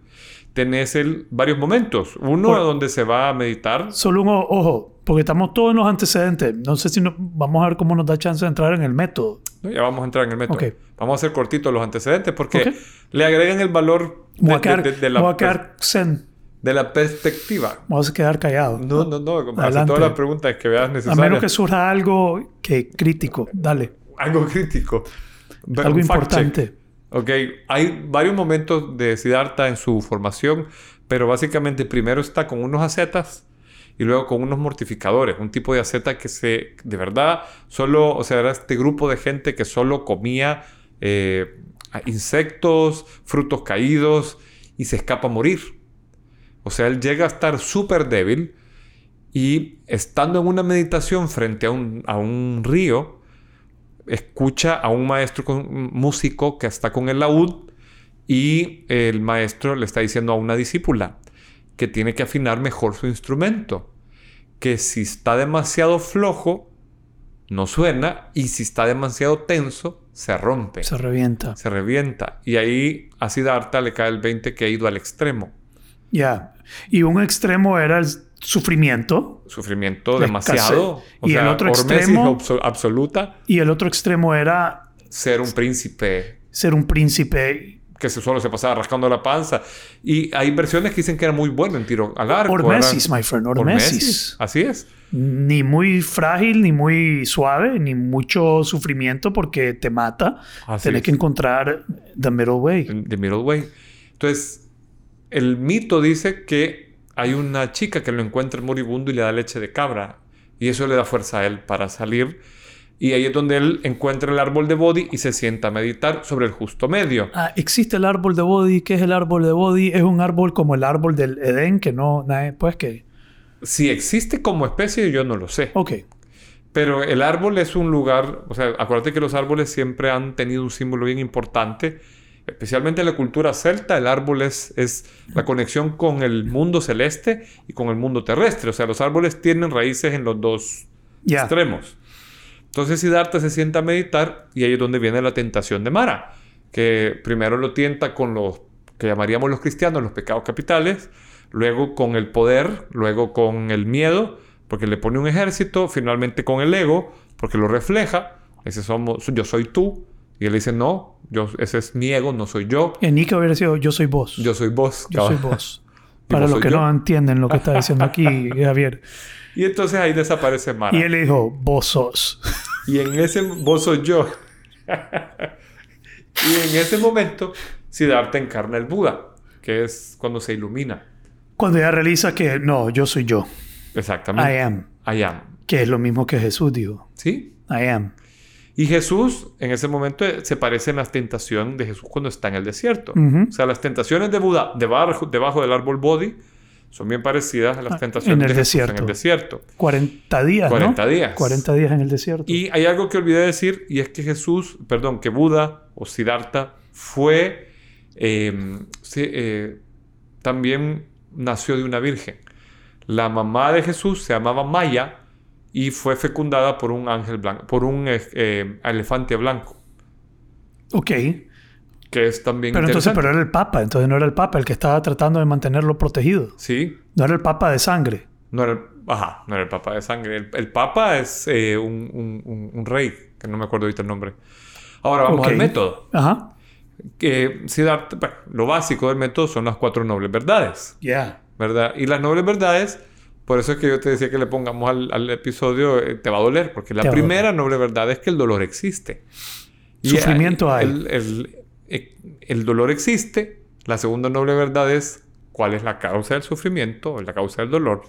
tenés el, varios momentos. Uno Por- donde se va a meditar. Solo un ojo, porque estamos todos en los antecedentes. No sé si no- vamos a ver cómo nos da chance de entrar en el método. No, ya vamos a entrar en el método. Vamos a hacer cortitos los antecedentes porque Ok. le agregan el valor de, a quedar, de- de me voy la, a quedar zen. de la perspectiva. Vamos a quedar callado. No, no, no. Hace todas las preguntas que veas A necesarias. menos que surja algo que crítico. Dale. Algo crítico. Algo check. importante. Ok. Hay varios momentos de Siddhartha en su formación, pero básicamente primero está con unos ascetas y luego con unos mortificadores. Un tipo de asceta que se, de verdad, solo, o sea, era este grupo de gente que solo comía eh, insectos, frutos caídos y se escapa a morir. O sea, él llega a estar súper débil y estando en una meditación frente a un, a un río, escucha a un maestro músico que está con el laúd y el maestro le está diciendo a una discípula que tiene que afinar mejor su instrumento, que si está demasiado flojo no suena y si está demasiado tenso se rompe, Se revienta. se revienta. Y ahí a Siddhartha le cae el 20 que ha ido al extremo, Ya. Y un extremo era el sufrimiento. Sufrimiento La demasiado, o Y el otro extremo- abso- absoluta. Y el otro extremo era ser un príncipe. ser un príncipe. Que se- solo se pasaba rascando la panza. Y hay versiones que dicen que era muy bueno en tiro al arco. Hormesis, era- my friend, Hormesis. hormesis. Así es. Ni muy frágil, ni muy suave, ni mucho sufrimiento porque te mata. Así Tienes es. que encontrar the middle way. The Middle Way. Entonces, el mito dice que hay una chica que lo encuentra moribundo y le da leche de cabra. Y eso le da fuerza a él para salir. Y ahí es donde él encuentra el árbol de Bodhi y se sienta a meditar sobre el justo medio. Ah, existe el árbol de Bodhi. ¿Qué es el árbol de Bodhi? Es un árbol como el árbol del Edén, que no, pues que. Si existe como especie, yo no lo sé. Ok. Pero el árbol es un lugar, o sea, acuérdate que los árboles siempre han tenido un símbolo bien importante, especialmente en la cultura celta, el árbol es, es la conexión con el mundo celeste y con el mundo terrestre, o sea, los árboles tienen raíces en los dos extremos. Entonces Siddhartha se sienta a meditar y ahí es donde viene la tentación de Mara, que primero lo tienta con los que llamaríamos los cristianos los pecados capitales, luego con el poder, luego con el miedo, porque le pone un ejército, finalmente con el ego, porque lo refleja, dice somos yo soy tú y él dice no, yo ese es mi ego, no soy yo, En Nika hubiera sido yo soy vos. yo soy vos. Yo soy vos. ¿Y Para los que yo? no entienden lo que está diciendo aquí, Javier. Y entonces ahí desaparece Mara. Y él dijo, vos sos. Y en ese... Vos soy yo. y en ese momento, Siddhartha encarna el Buda, que es cuando se ilumina. Cuando ya realiza que no, yo soy yo. Exactamente. I am. I am. Que es lo mismo que Jesús dijo. ¿Sí? I am. Y Jesús, en ese momento, se parece en las tentaciones de Jesús cuando está en el desierto. Ujú. O sea, las tentaciones de Buda debajo, debajo del árbol Bodhi son bien parecidas a las Ah, tentaciones en el en desierto. el desierto. 40 días, 40 ¿no? días. 40 días en el desierto. Y hay algo que olvidé decir, y es que Jesús, perdón, que Buda o Siddhartha fue, eh, sí, eh, también nació de una virgen. La mamá de Jesús se llamaba Maya y fue fecundada por un ángel blanco, por un eh, eh, elefante blanco, Ok. Que es también Pero entonces, pero era el Papa. Entonces no era el Papa el que estaba tratando de mantenerlo protegido. Sí, No era el Papa de sangre. no era el, ajá, no era el papa de sangre. El, el papa es eh, un, un- un- rey, que no me acuerdo ahorita el nombre. Ahora vamos Ok. al método. Ajá. que Siddhartha- bueno, lo básico del método son las cuatro nobles verdades, Ya. ¿verdad? Y las nobles verdades, por eso es que yo te decía que le pongamos al, al episodio, eh, te va a doler, porque la Te primera noble verdad es que el dolor existe. Sufrimiento hay. El, el- el dolor existe. La segunda noble verdad es cuál es la causa del sufrimiento, o la causa del dolor.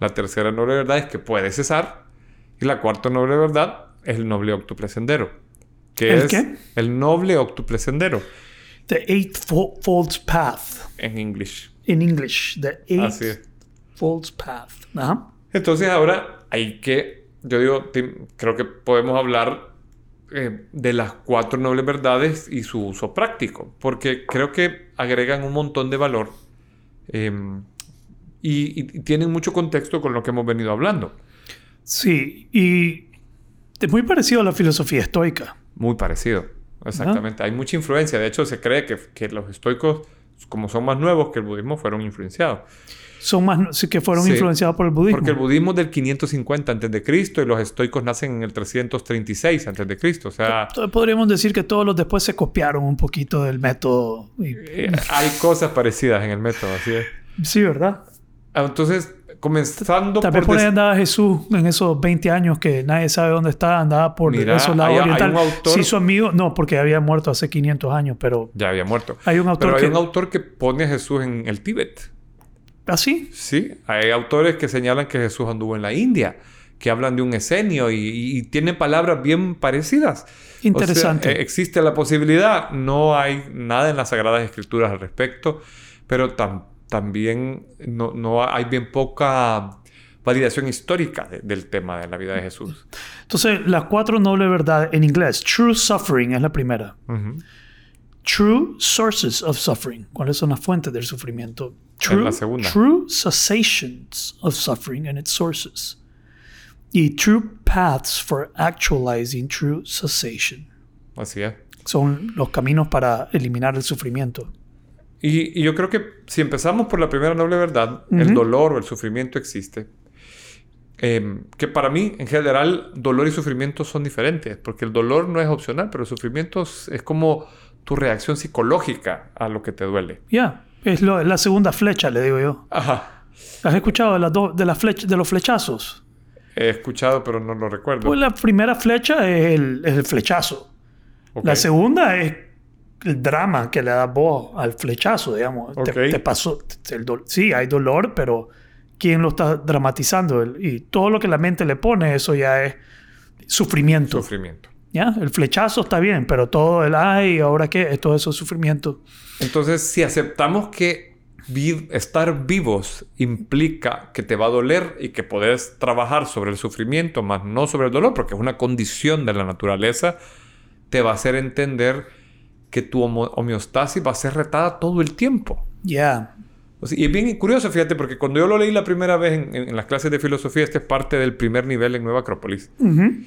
La tercera noble verdad es que puede cesar. Y la cuarta noble verdad es el noble octuple sendero. Que ¿El es qué? el noble octuple sendero The Eightfold Path. en English. In English. The. Eightfold Path. Ajá. Entonces ahora hay que, yo digo, te- creo que podemos hablar eh, de las cuatro nobles verdades y su uso práctico, porque creo que agregan un montón de valor eh, y, y- y tienen mucho contexto con lo que hemos venido hablando. Sí. Y es muy parecido a la filosofía estoica. Muy parecido, exactamente. Hay mucha influencia, de hecho se cree que, que los estoicos, como son más nuevos que el budismo, fueron influenciados. Son más que fueron Sí, influenciados por el budismo. Porque el budismo es del 550 a.C. y los estoicos nacen en el 336 a.C. O sea, Entonces, podríamos decir que todos los después se copiaron un poquito del método. y- eh, hay cosas parecidas en el método, así es. sí, ¿verdad? Ah, Entonces, comenzando Tal vez por... por ahí andaba Jesús en esos 20 años que nadie sabe dónde está, andaba por Mira, esos lados hay- hay orientales. un autor- Sí, su amigo, no, porque había muerto hace 500 años, pero Ya había muerto. hay un autor Pero hay que... un autor que pone a Jesús en el Tíbet. ¿Así? Sí, hay autores que señalan que Jesús anduvo en la India, que hablan de un esenio y, y- tienen palabras bien parecidas. Interesante. O sea, eh, existe la posibilidad, no hay nada en las Sagradas Escrituras al respecto, pero tam- también no, no hay bien poca validación histórica de- del tema de la vida de Jesús. Entonces, las cuatro nobles verdades en inglés. True suffering es la primera. Ujú. True sources of suffering. ¿Cuáles son las fuentes del sufrimiento? True, la segunda. True cessations of suffering and its sources. Y true paths for actualizing true cessation. Así es. Son los caminos para eliminar el sufrimiento. Y, y yo creo que si empezamos por la primera noble verdad, el Ujú. dolor o el sufrimiento existe. Eh, que para mí, en general, dolor y sufrimiento son diferentes, porque el dolor no es opcional, pero el sufrimiento es, es como tu reacción psicológica a lo que te duele. Ya, es lo- la segunda flecha, le digo yo. Ajá. ¿Has escuchado de, las dos- de, la de los flechazos? He escuchado, pero no lo recuerdo. Pues la primera flecha es el, es el flechazo. La segunda es el drama que le da voz al flechazo, digamos. Te- pasó. te- el dol- sí, hay dolor, pero ¿quién lo está dramatizando? El- y todo lo que la mente le pone, eso ya es sufrimiento. Sufrimiento. ¿Ya? El flechazo está bien, pero todo el ay, ¿ahora qué? Todo eso es sufrimiento. Entonces, si aceptamos que vi- estar vivos implica que te va a doler y que podés trabajar sobre el sufrimiento, más no sobre el dolor, porque es una condición de la naturaleza, te va a hacer entender que tu homeostasis va a ser retada todo el tiempo. Ya. O sea, y es bien curioso, fíjate, porque cuando yo lo leí la primera vez en, en- en las clases de filosofía, este es parte del primer nivel en Nueva Acrópolis, Ujú.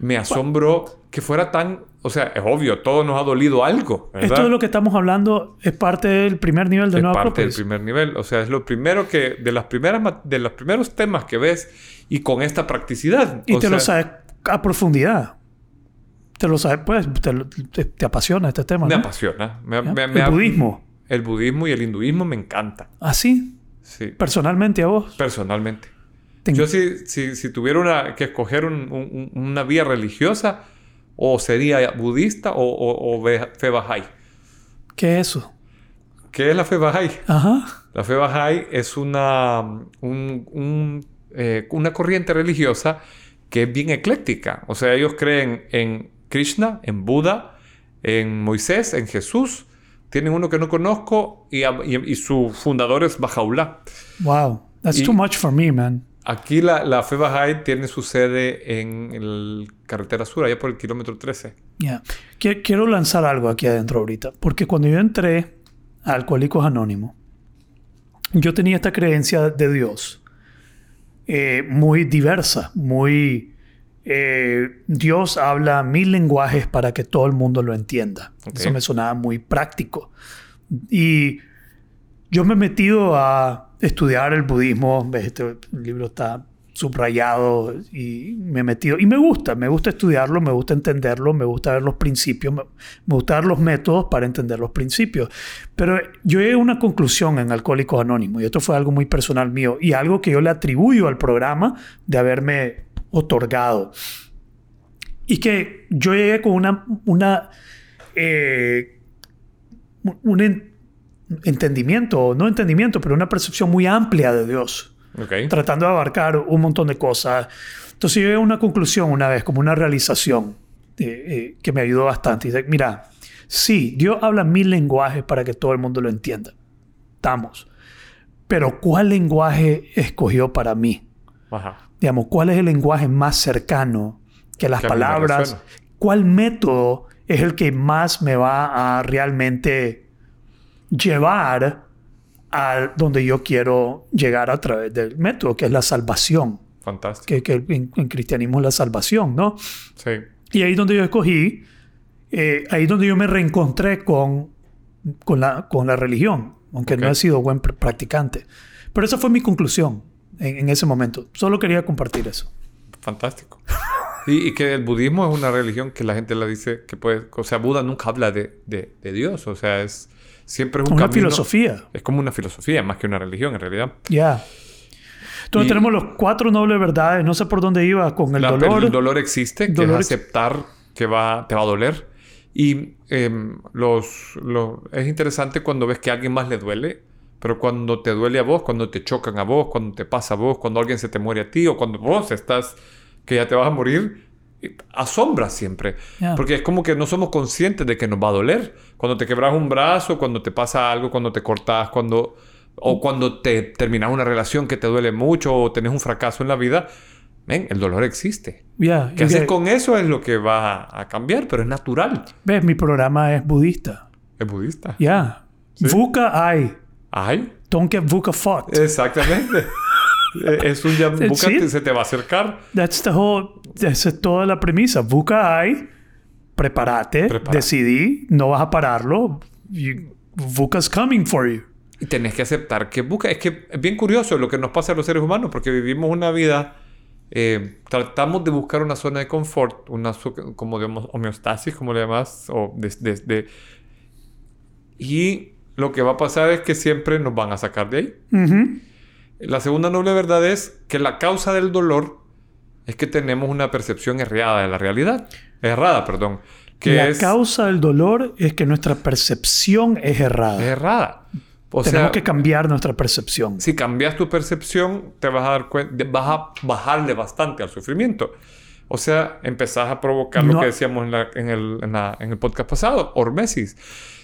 me asombró que fuera tan... O sea, es obvio, todo nos ha dolido algo, ¿verdad? Esto de lo que estamos hablando es parte del primer nivel de es Nueva parte del primer nivel. O sea, es lo primero que... De, las primeras, de los primeros temas que ves y con esta practicidad. Y O te lo sea, sabes a profundidad. Te lo sabes, pues, te, lo- te- te apasiona este tema. Me ¿no? apasiona. Me- me- me- el budismo. El budismo y el hinduismo me encanta. Así, Sí. personalmente a vos. Personalmente. te- Yo si, si, si tuviera una, que escoger un- un- un- una vía religiosa, o sería budista o, o, o ve- fe Bahá'í. ¿Qué es eso? ¿Qué es la fe Bahá'í? Ajá. La fe Bahá'í es una, un- un, eh, una corriente religiosa que es bien ecléctica. O sea, ellos creen en Krishna, en Buda, en Moisés, en Jesús. Tienen uno que no conozco y, y- y su fundador es Bajaulá. Wow. That's Y- too much for me, man. Aquí la, la fe Bahá'í tiene su sede en el carretera sur, allá por el kilómetro 13. Yeah. Qui- Quiero lanzar algo aquí adentro ahorita. Porque cuando yo entré a Alcohólicos Anónimos, yo tenía esta creencia de Dios eh, muy diversa, muy... eh, Dios habla mil lenguajes para que todo el mundo lo entienda. Ok. Eso me sonaba muy práctico. Y yo me he metido a estudiar el budismo. Este libro está subrayado y me he metido. Y me gusta, me gusta estudiarlo, me gusta entenderlo, me gusta ver los principios, me, me gusta ver los métodos para entender los principios. Pero yo llegué a una conclusión en Alcohólicos Anónimos y esto fue algo muy personal mío y algo que yo le atribuyo al programa de haberme otorgado. Y que yo llegué con una, una eh, un en- entendimiento, no entendimiento, pero una percepción muy amplia de Dios, Ok. tratando de abarcar un montón de cosas. Entonces llegué a una conclusión una vez, como una realización eh, eh, que me ayudó bastante. Y dice, mira, sí, Dios habla mil lenguajes para que todo el mundo lo entienda. Estamos. Pero ¿cuál lenguaje escogió para mí? Ajá. Digamos, cuál es el lenguaje más cercano que las Que palabras, cuál método es el que más me va a realmente llevar a donde yo quiero llegar a través del método, que es la salvación, Fantástico. que, que en, en cristianismo es la salvación, ¿no? Sí. Y ahí donde yo escogí, eh, ahí donde yo me reencontré con, con, la, con la religión, aunque Ok. no he sido buen pr- practicante. Pero esa fue mi conclusión en, en ese momento. Solo quería compartir eso. Fantástico. Y, y que el budismo es una religión que la gente la dice que puede... O sea, Buda nunca habla de, de- de Dios. O sea, es... Siempre es un Una camino- filosofía. Es como una filosofía, más que una religión, en realidad. Ya. Entonces Y- tenemos los cuatro nobles verdades. No sé por dónde iba con el La- dolor. el dolor existe, que Dolor es ex- aceptar que va, te va a doler. Y em, los, los- es interesante cuando ves que a alguien más le duele, pero cuando te duele a vos, cuando te chocan a vos, cuando te pasa a vos, cuando alguien se te muere a ti o cuando vos estás que ya te vas a morir, eh, asombra siempre. Ya. Porque es como que no somos conscientes de que nos va a doler. Cuando te quebras un brazo, cuando te pasa algo, cuando te cortas, cuando... O cuando te terminas una relación que te duele mucho o tenés un fracaso en la vida, ven, el dolor existe. Ya. ¿Qué haces con eso? Es lo que va a cambiar, pero es natural. Ves, mi programa es budista. Es budista. Ya. Vuka ai. Ay, Don't get Vuka fucked. exactamente. Eh, es un ya busca- it. se te va a acercar. That's the whole... Esa es toda la premisa. Vuka ai. Prepárate. Prepárate. Decidí. No vas a pararlo. You- Vuka's coming for you. Y tenés que aceptar que busca. Es que es bien curioso lo que nos pasa a los seres humanos, porque vivimos una vida. eh, tratamos de buscar una zona de confort, una como de homo- homeostasis, como le llamas, o de, de- de- Y lo que va a pasar es que siempre nos van a sacar de ahí. La segunda noble verdad es que la causa del dolor es que tenemos una percepción errada de la realidad. Errada, perdón. Que la es, causa del dolor es que nuestra percepción es errada. es errada. O Tenemos sea, que cambiar nuestra percepción. si cambias tu percepción, te vas a dar cuenta, vas a bajarle bastante al sufrimiento. O sea, empezás a provocar lo que decíamos en, la- en el, en la- en el podcast pasado, hormesis.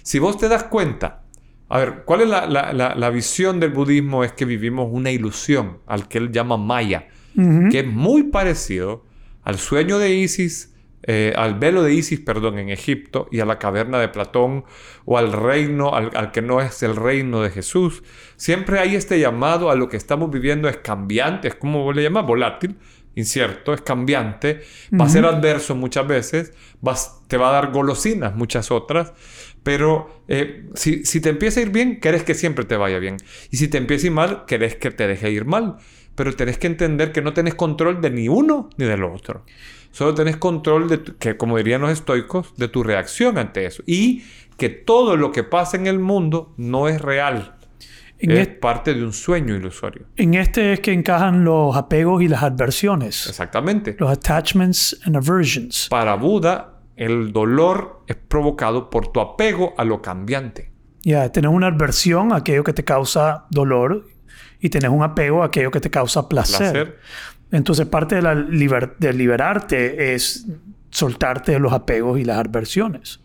Si vos te das cuenta, a ver, ¿cuál es la, la- la- la visión del budismo? Es que vivimos una ilusión, al que él llama Maya, que es muy parecido al sueño de Isis, eh, al velo de Isis, perdón, en Egipto, y a la caverna de Platón, o al reino, al, al que no es el reino de Jesús. Siempre hay este llamado a lo que estamos viviendo es cambiante, es como le llamas, volátil, incierto, es cambiante, va a ser adverso muchas veces, vas- te va a dar golosinas muchas otras, pero eh, si, si te empieza a ir bien, querés que siempre te vaya bien. Y si te empieza a ir mal, querés que te deje ir mal. Pero tenés que entender que no tenés control de ni uno ni del otro. Solo tenés control de, tu- que como dirían los estoicos, de tu reacción ante eso. Y que todo lo que pasa en el mundo no es real. En, es es- parte de un sueño ilusorio. en este es que encajan los apegos y las adversiones. Exactamente. Los attachments and aversions. Para Buda, el dolor es provocado por tu apego a lo cambiante. Ya, tenés una adversión a aquello que te causa dolor y tenés un apego a aquello que te causa placer. Placer. Entonces, parte de, la liber- de liberarte es soltarte de los apegos y las adversiones.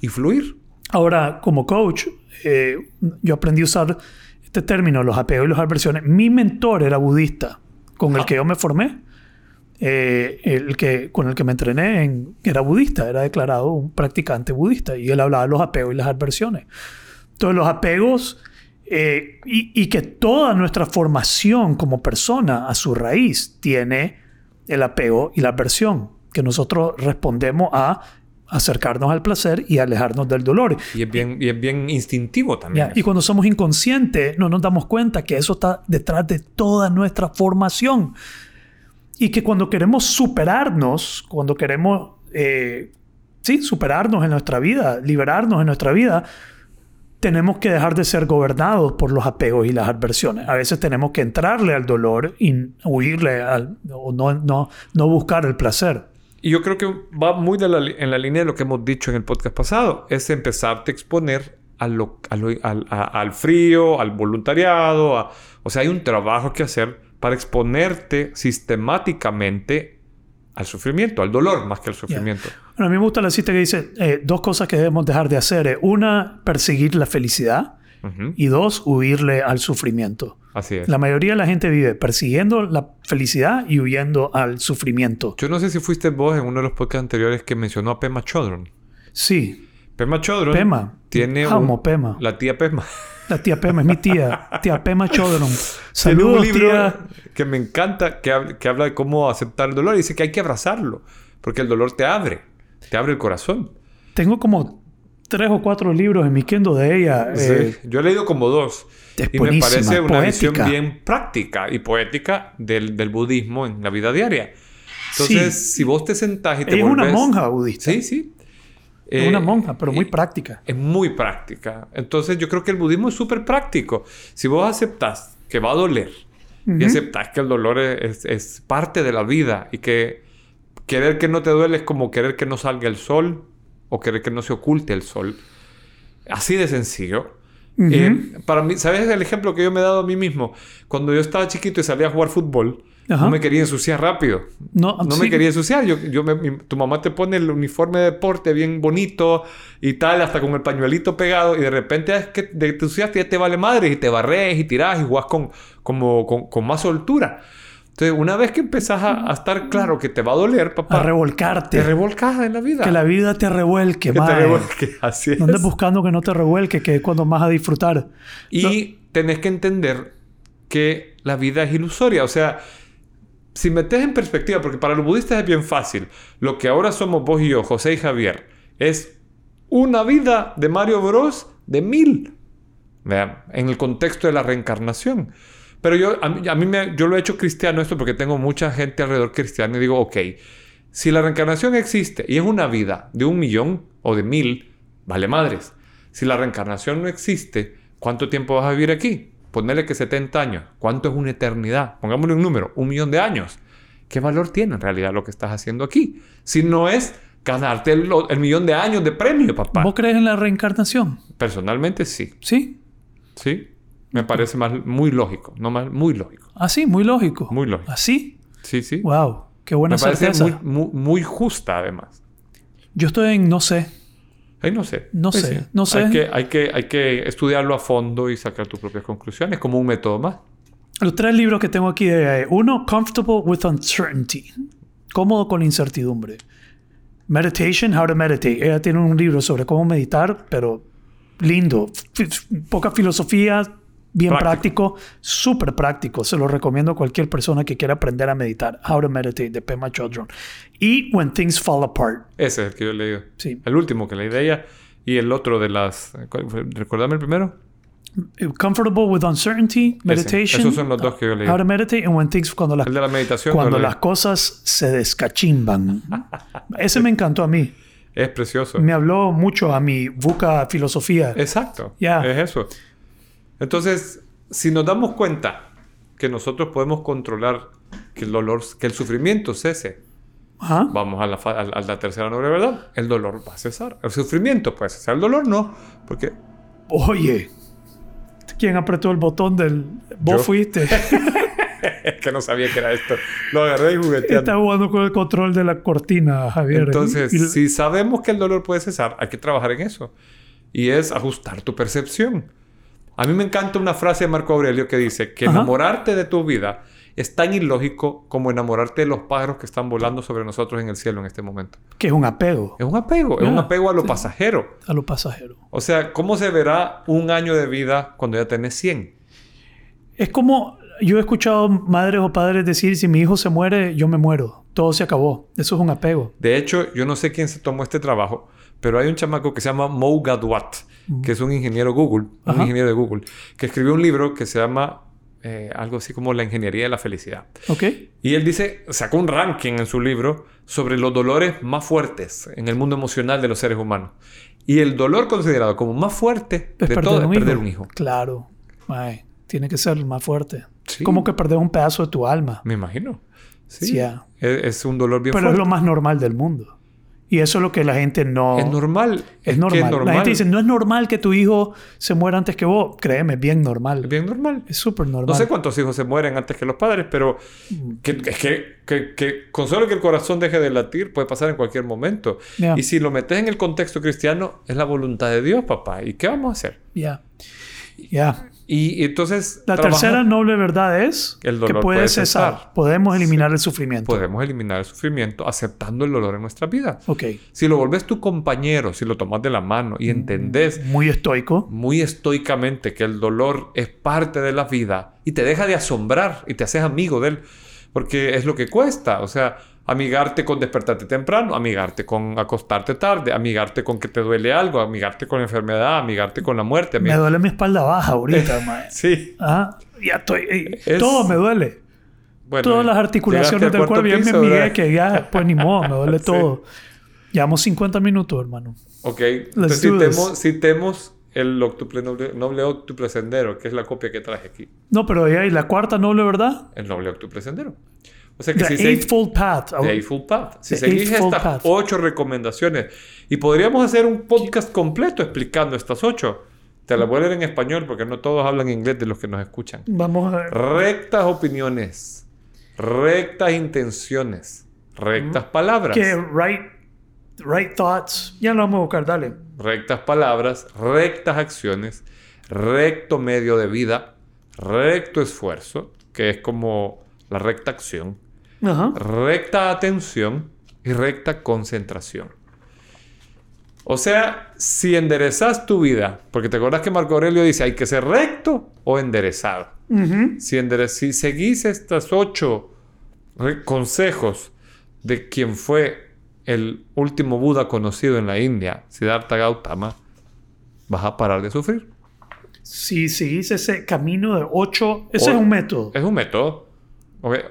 Y fluir. Ahora, como coach, eh, yo aprendí a usar este término, los apegos y las adversiones. Mi mentor era budista, con el Ah. que yo me formé. Eh, el que, con el que me entrené en- era budista, era declarado un practicante budista y él hablaba de los apegos y las adversiones. Entonces, los apegos eh, y, y que toda nuestra formación como persona a su raíz tiene el apego y la adversión, que nosotros respondemos a acercarnos al placer y alejarnos del dolor. Y es bien, y es bien instintivo también. Y cuando somos inconscientes, no nos damos cuenta que eso está detrás de toda nuestra formación. Y que cuando queremos superarnos, cuando queremos, eh, sí, superarnos en nuestra vida, liberarnos en nuestra vida, tenemos que dejar de ser gobernados por los apegos y las adversiones. A veces tenemos que entrarle al dolor y huirle al, o no, no, no buscar el placer. Y yo creo que va muy de la en la línea de lo que hemos dicho en el podcast pasado. Es empezarte a exponer a lo- a lo- a- al frío, al voluntariado. o sea, hay un trabajo que hacer para exponerte sistemáticamente al sufrimiento, al dolor más que al sufrimiento. Bueno, a mí me gusta la cita que dice eh, dos cosas que debemos dejar de hacer. eh. Una, perseguir la felicidad y dos, huirle al sufrimiento. Así es. La mayoría de la gente vive persiguiendo la felicidad y huyendo al sufrimiento. Yo no sé si fuiste vos en uno de los podcasts anteriores que mencionó a Pema Chodron. Sí, Pema Chodron Pema. tiene un- Pema. la tía Pema. La tía Pema es mi tía. Tía Pema Chodron. Saludos, un libro tía. que me encanta, que, que habla de cómo aceptar el dolor. Y dice que hay que abrazarlo, porque el dolor te abre, te abre el corazón. Tengo como tres o cuatro libros en mi Kindle de ella. eh, Sí. Yo he leído como dos. es y me parece una poética. visión bien práctica y poética del, del budismo en la vida diaria. Entonces, Sí. si vos te sentás y te Ella es una volvés- monja budista. Sí, sí. Es Eh, una monja, pero muy práctica. es muy práctica. Entonces yo creo que el budismo es súper práctico. Si vos aceptás que va a doler y aceptás que el dolor es, es parte de la vida y que querer que no te duele es como querer que no salga el sol o querer que no se oculte el sol. Así de sencillo. Eh, para mí, ¿sabes el ejemplo que yo me he dado a mí mismo? Cuando yo estaba chiquito y salía a jugar fútbol, Ajá. no me quería ensuciar rápido. No, No sí. me quería ensuciar. Yo, yo me- mi- tu mamá te pone el uniforme de deporte bien bonito y tal, hasta con el pañuelito pegado, y de repente es que te, te ensuciaste y ya te vale madre, y te barres y tirás y jugás con, como, con, con más soltura. Entonces, una vez que empezás a, a estar claro que te va a doler, papá, A revolcarte. te revolcas en la vida. que la vida te revuelque, Que te mae. revuelque. Así es. No andes buscando que no te revuelque, que es cuando más a disfrutar. Y tenés que entender que la vida es ilusoria. O sea, si metes en perspectiva, porque para los budistas es bien fácil, lo que ahora somos vos y yo, José y Javier, es una vida de Mario Bros. de mil. Vean, en el contexto de la reencarnación. Pero yo, a mí, a mí me, yo lo he hecho cristiano esto porque tengo mucha gente alrededor cristiana y digo, ok, si la reencarnación existe y es una vida de un millón o de mil, vale madres. Si la reencarnación no existe, ¿cuánto tiempo vas a vivir aquí? Ponele que 70 años. ¿Cuánto es una eternidad? Pongámosle un número, un millón de años. ¿Qué valor tiene en realidad lo que estás haciendo aquí? Si no es ganarte el, el millón de años de premio, papá. ¿Vos crees en la reencarnación? Personalmente sí. Sí. Sí. Me parece más, muy lógico. No más, muy lógico. Así, muy lógico. Muy lógico. ¿Así? Sí, sí. Wow. Qué buena Me parece certeza. muy, muy, muy justa, además. Yo estoy en no sé. Ay, no sé. No Pues sé, no sé. Hay que, hay, que, hay que estudiarlo a fondo y sacar tus propias conclusiones como un método más. Los tres libros que tengo aquí de uno, Comfortable with Uncertainty. Cómodo con la incertidumbre. Meditation, How to Meditate. Ella tiene un libro sobre cómo meditar, pero lindo. F- poca filosofía, bien Práctico. súper práctico. Se lo recomiendo a cualquier persona que quiera aprender a meditar. How to Meditate de Pema Chodron. Y When Things Fall Apart. Ese es el que yo he leído. Sí. El último que leí de ella. Y el otro de las... ¿Recordame el primero? Comfortable with Uncertainty, Meditation. Esos son los dos que yo leí. How to Meditate and When Things cuando las El de la meditación. cuando leí. las cosas se descachimban. Ese me encantó a mí. Es precioso. Me habló mucho a mi buca filosofía. Exacto. Ya. Es eso. Entonces, si nos damos cuenta que nosotros podemos controlar que el dolor, que el sufrimiento cese, Ajá. vamos a la, fa- a la- a la tercera noble verdad, el dolor va a cesar. El sufrimiento puede cesar, el dolor no, porque Oye, ¿quién apretó el botón del... Vos Yo. fuiste. es que no sabía que era esto. Lo agarré y jugueteando. Está jugando con el control de la cortina, Javier. Entonces, Y- y- si sabemos que el dolor puede cesar, hay que trabajar en eso. Y es ajustar tu percepción. A mí me encanta una frase de Marco Aurelio que dice que Ajá. enamorarte de tu vida es tan ilógico como enamorarte de los pájaros que están volando sobre nosotros en el cielo en este momento. que es un apego Es un apego, es un apego a lo sí. pasajero. a lo pasajero. O sea, ¿cómo se verá un año de vida cuando ya tenés 100? Es como yo he escuchado madres o padres decir, si mi hijo se muere, yo me muero. Todo se acabó. Eso es un apego. De hecho, yo no sé quién se tomó este trabajo, pero hay un chamaco que se llama Mo Gadwat, que es un ingeniero Google, un ingeniero de Google, que escribió un libro que se llama eh, algo así como La ingeniería de la felicidad. ¿Ok? Y él dice, sacó un ranking en su libro sobre los dolores más fuertes en el mundo emocional de los seres humanos. Y el dolor considerado como más fuerte de todo es perder un hijo. Claro. Ay, tiene que ser el más fuerte. Sí. Como que perder un pedazo de tu alma. Me imagino. Sí. Ya. Es, es un dolor bien Pero es lo más normal del mundo. Y eso es lo que la gente no... Es normal. Es que normal. La gente dice, no es normal que tu hijo se muera antes que vos. Créeme, es bien normal. Es bien normal. Es súper normal. No sé cuántos hijos se mueren antes que los padres, pero que, es que, que, que con solo que el corazón deje de latir puede pasar en cualquier momento. Ya. Y si lo metes en el contexto cristiano, es la voluntad de Dios, papá. ¿Y qué vamos a hacer? Ya. Ya. Y, y entonces... La tercera noble verdad es El que dolor puede puede cesar. cesar. Podemos eliminar el sufrimiento. Podemos eliminar el sufrimiento aceptando el dolor en nuestra vida. Ok. Si lo volvés tu compañero, si lo tomas de la mano y entendés Muy estoico. muy estoicamente que el dolor es parte de la vida y te deja de asombrar y te haces amigo de él, porque es lo que cuesta, o sea, amigarte con despertarte temprano, amigarte con acostarte tarde, amigarte con que te duele algo, amigarte con la enfermedad, amigarte con la muerte. Me duele mi espalda baja ahorita, mae. Sí, Ah, ya estoy. eh, Es- Todo me duele. bueno. Todas las articulaciones del cuerpo. Ya me piso, amigué que ya, pues ni modo, me duele Sí. todo. Llevamos 50 minutos, hermano. Ok, entonces do this. citemos, el octuple noble, noble octuple sendero, que es la copia que traje aquí. No, pero ya, y la cuarta noble verdad. El noble octuple sendero. O sea que The si se- Eightfold Path. The Eightfold Path. Si The seguís estas Path. ocho recomendaciones, y podríamos hacer un podcast completo explicando estas ocho. Te las voy a leer en español porque no todos hablan inglés de los que nos escuchan. Vamos a ver. Rectas opiniones, rectas intenciones, rectas palabras, Que right, right thoughts. Ya lo vamos a buscar, dale. rectas palabras, rectas acciones, recto medio de vida, recto esfuerzo, que es como la recta acción, Ajá. recta atención y recta concentración. O sea, si enderezas tu vida, porque te acuerdas que Marco Aurelio dice hay que ser recto o enderezado. Si, endere- si seguís estos ocho consejos de quien fue el último Buda conocido en la India, Siddhartha Gautama, vas a parar de sufrir. Si seguís ese camino de ocho, ese O- es un método. Es un método.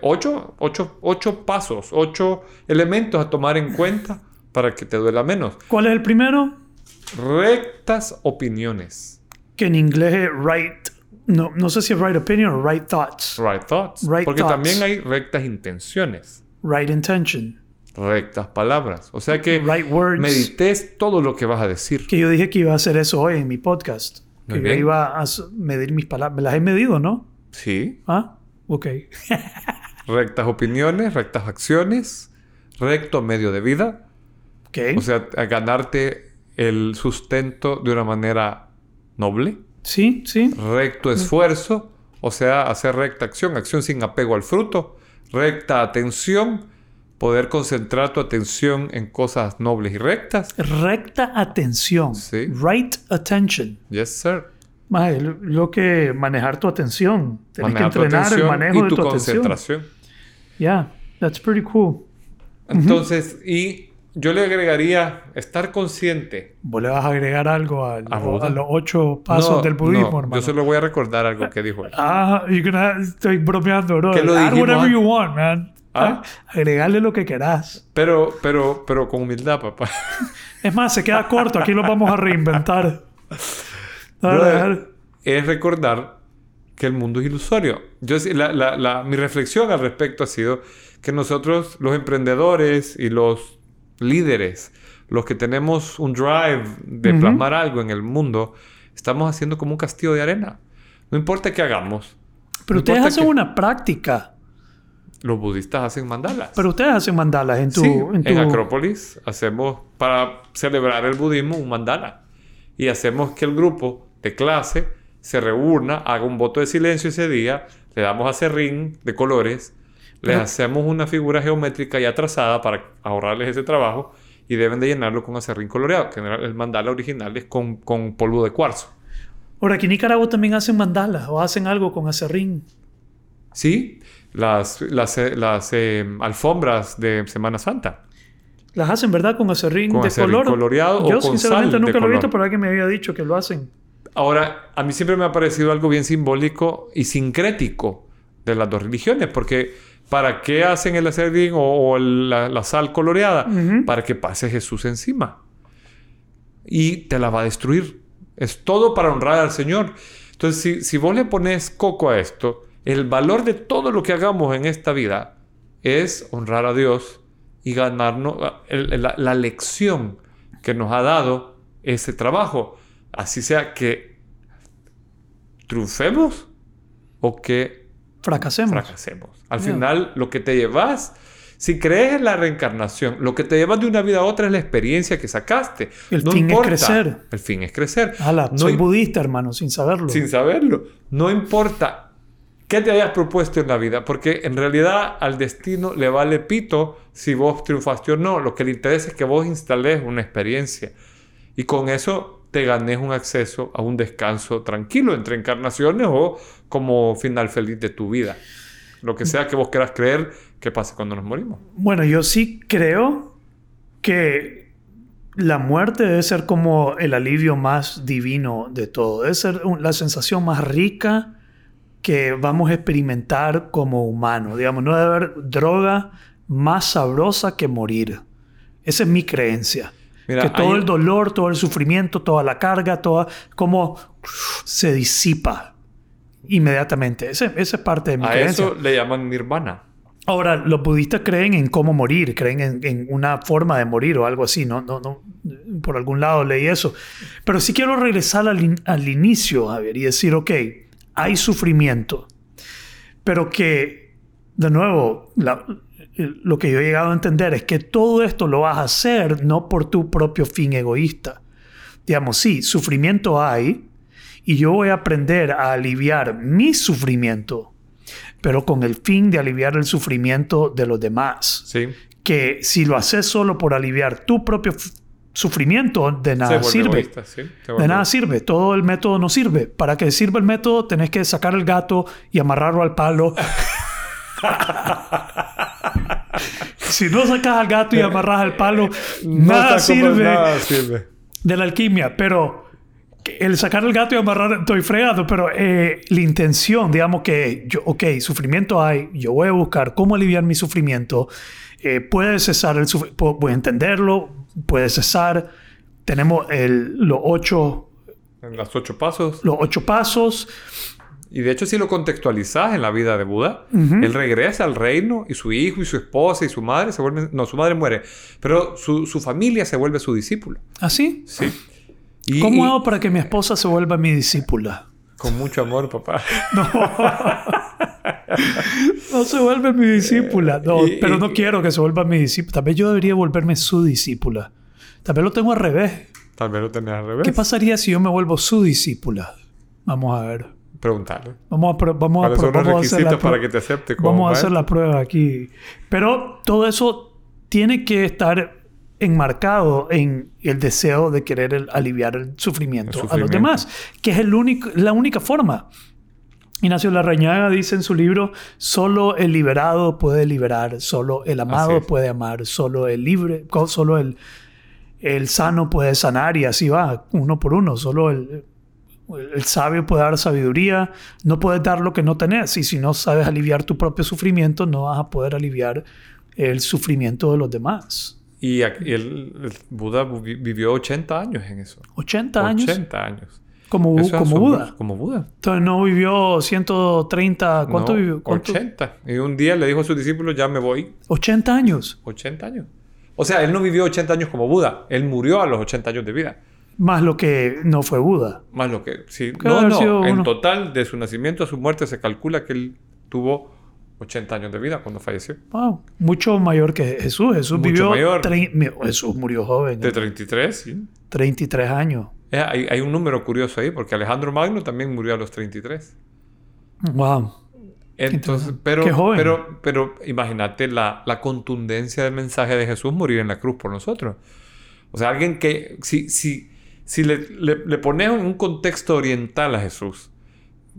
Ocho, ocho, ocho pasos, ocho elementos a tomar en cuenta para que te duela menos. ¿Cuál es el primero? rectas opiniones. Que en inglés es right. No, no sé si es right opinion o right thoughts. Right thoughts. Right Porque thoughts. también hay rectas intenciones, Right intention. rectas palabras. O sea que Right words. medites todo lo que vas a decir. Que yo dije que iba a hacer eso hoy en mi podcast. Muy que bien. yo iba a medir mis palabras. Me las he medido, ¿no? Sí. Ah, ok. Rectas opiniones, rectas acciones, recto medio de vida. ok. O sea, a ganarte el sustento de una manera noble. sí, sí. Recto esfuerzo. O sea, hacer recta acción, acción sin apego al fruto. Recta atención, poder concentrar tu atención en cosas nobles y rectas. Recta atención. Sí. Right attention. Yes, sir. Mae, lo- que manejar tu atención. Tienes Manejar que tu entrenar el manejo y de tu tu, atención. concentración. Yeah, that's pretty cool. Entonces, y yo le agregaría estar consciente. Vos le vas a agregar algo a, lo- ¿A los ocho pasos No, del budismo, no, hermano. Yo solo voy a recordar algo que dijo él. Ah, gonna- estoy bromeando, bro. ¿Qué lo Add whatever you want, man. ¿Ah? Agregarle lo que querás. Pero, pero, pero con humildad, papá. Es más, se queda corto. Aquí lo vamos a reinventar. Dale, Brother, dale. es recordar que el mundo es ilusorio. Yo, la- la- la- mi reflexión al respecto ha sido que nosotros, los emprendedores y los líderes, los que tenemos un drive de Ujú. plasmar algo en el mundo, estamos haciendo como un castillo de arena. No importa qué hagamos. Pero no ustedes hacen que- una práctica. Los budistas hacen mandalas. Pero ustedes hacen mandalas en tu... sí, en en tu- Acrópolis hacemos para celebrar el budismo un mandala. Y hacemos que el grupo de clase se reúna, haga un voto de silencio ese día, le damos acerrín de colores, les Pero- hacemos una figura geométrica ya trazada para ahorrarles ese trabajo y deben de llenarlo con acerrín coloreado, que el mandala original es con, con polvo de cuarzo. Ahora, aquí en Nicaragua también hacen mandalas o hacen algo con acerrín. ¿Sí? Las, las, eh, las eh, alfombras de Semana Santa. Las hacen, ¿verdad? Con acerrín Con de acerrín color. coloreado o Yo, con sinceramente, sal nunca lo he visto, pero alguien me había dicho que lo hacen. Ahora, a mí siempre me ha parecido algo bien simbólico y sincrético de las dos religiones, porque ¿para qué hacen el acerrín o, o el- la, la sal coloreada? Para que pase Jesús encima. Y te la va a destruir. Es todo para honrar al Señor. Entonces, si, si vos le pones coco a esto, el valor de todo lo que hagamos en esta vida es honrar a Dios y ganarnos la lección que nos ha dado ese trabajo. Así sea que triunfemos o que Fracasemos. fracasemos. Al Yeah. final, lo que te llevas, si crees en la reencarnación, lo que te llevas de una vida a otra es la experiencia que sacaste. El fin es crecer. El fin es crecer. Ala, No soy budista, hermano, sin saberlo. sin saberlo. No importa qué te hayas propuesto en la vida, porque en realidad al destino le vale pito si vos triunfaste o no. Lo que le interesa es que vos instales una experiencia. Y con eso te ganes un acceso a un descanso tranquilo entre encarnaciones o como final feliz de tu vida. Lo que sea que vos quieras creer que pase cuando nos morimos. Bueno, yo sí creo que la muerte debe ser como el alivio más divino de todo. Debe ser la sensación más rica que vamos a experimentar como humanos. Digamos, no debe haber droga más sabrosa que morir. Esa es mi creencia. Mira, que todo hay- el dolor, todo el sufrimiento, toda la carga, toda como se disipa inmediatamente. Ese- esa es parte de mi A creencia. eso le llaman nirvana. Ahora, los budistas creen en cómo morir, creen en, en una forma de morir o algo así, ¿no? No, no, por algún lado leí eso. Pero sí quiero regresar al, in- al inicio, Javier, y decir, ok, hay sufrimiento, pero que, de nuevo, la- lo que yo he llegado a entender es que todo esto lo vas a hacer no por tu propio fin egoísta. Digamos, sí, sufrimiento hay, y yo voy a aprender a aliviar mi sufrimiento pero con el fin de aliviar el sufrimiento de los demás. Sí. Que si lo haces solo por aliviar tu propio sufrimiento, de nada sirve. egoísta, sí. Se De nada sirve. Todo el método no sirve. Para que sirva el método, tenés que sacar el gato y amarrarlo al palo. si no sacas al gato y amarras al palo, No nada sirve Nada sirve. de la alquimia, pero el sacar el gato y amarrar, estoy fregado, pero eh, la intención, digamos que yo, ok, sufrimiento hay, yo voy a buscar cómo aliviar mi sufrimiento, eh, puede cesar el sufrimiento, voy a entenderlo, puede cesar, tenemos el, los ocho, En los ocho pasos. los ocho pasos. Y de hecho, si lo contextualizas en la vida de Buda, él regresa al reino y su hijo y su esposa y su madre se vuelven. No, su madre muere, pero su, su familia se vuelve su discípulo. ¿Así? Sí. Y, ¿Cómo hago para que mi esposa se vuelva mi discípula? Con mucho amor, papá. No se vuelve mi discípula. No, Y- pero no quiero que se vuelva mi discípula. Tal vez yo debería volverme su discípula. Tal vez lo tengo al revés. Tal vez lo tenés al revés. ¿Qué pasaría si yo me vuelvo su discípula? Vamos a ver. Preguntarle. Vamos a, pro- vamos a, ¿Cuáles pro- son los vamos a hacer la requisitos para que te acepte como Vamos a hacer la prueba aquí. Pero todo eso tiene que estar enmarcado en el deseo de querer el- aliviar el sufrimiento, El a los demás, que es el único, la única forma. Ignacio Larrañaga dice en su libro, solo el liberado puede liberar, solo el amado puede amar, solo el libre, solo el, el sano puede sanar y así va, uno por uno, solo el, el sabio puede dar sabiduría, no puedes dar lo que no tenés y si no sabes aliviar tu propio sufrimiento, no vas a poder aliviar el sufrimiento de los demás. Y el, el Buda vi- vivió 80 años en eso. 80 años 80 años. como, es como Buda. Como Buda. Entonces no vivió 130, ¿cuánto No, vivió? ¿Cuánto? 80. Y un día le dijo a sus discípulos, ya me voy. 80 años, 80 años. O sea, él no vivió 80 años como Buda. Él murió a los 80 años de vida. Más lo que no fue Buda. Más lo que... Sí. No, no. En uno. total, de su nacimiento a su muerte, se calcula que él tuvo 80 años de vida cuando falleció. Wow, mucho mayor que Jesús. Jesús Mucho vivió. mayor. Jesús murió joven, De 33, sí. 33 años. Eh, hay, hay un número curioso ahí, porque Alejandro Magno también murió a los 33. Wow. Entonces, pero, Qué joven. pero, pero imagínate la, la contundencia del mensaje de Jesús morir en la cruz por nosotros. O sea, alguien que, si, si, si le, le, le pones un contexto oriental a Jesús,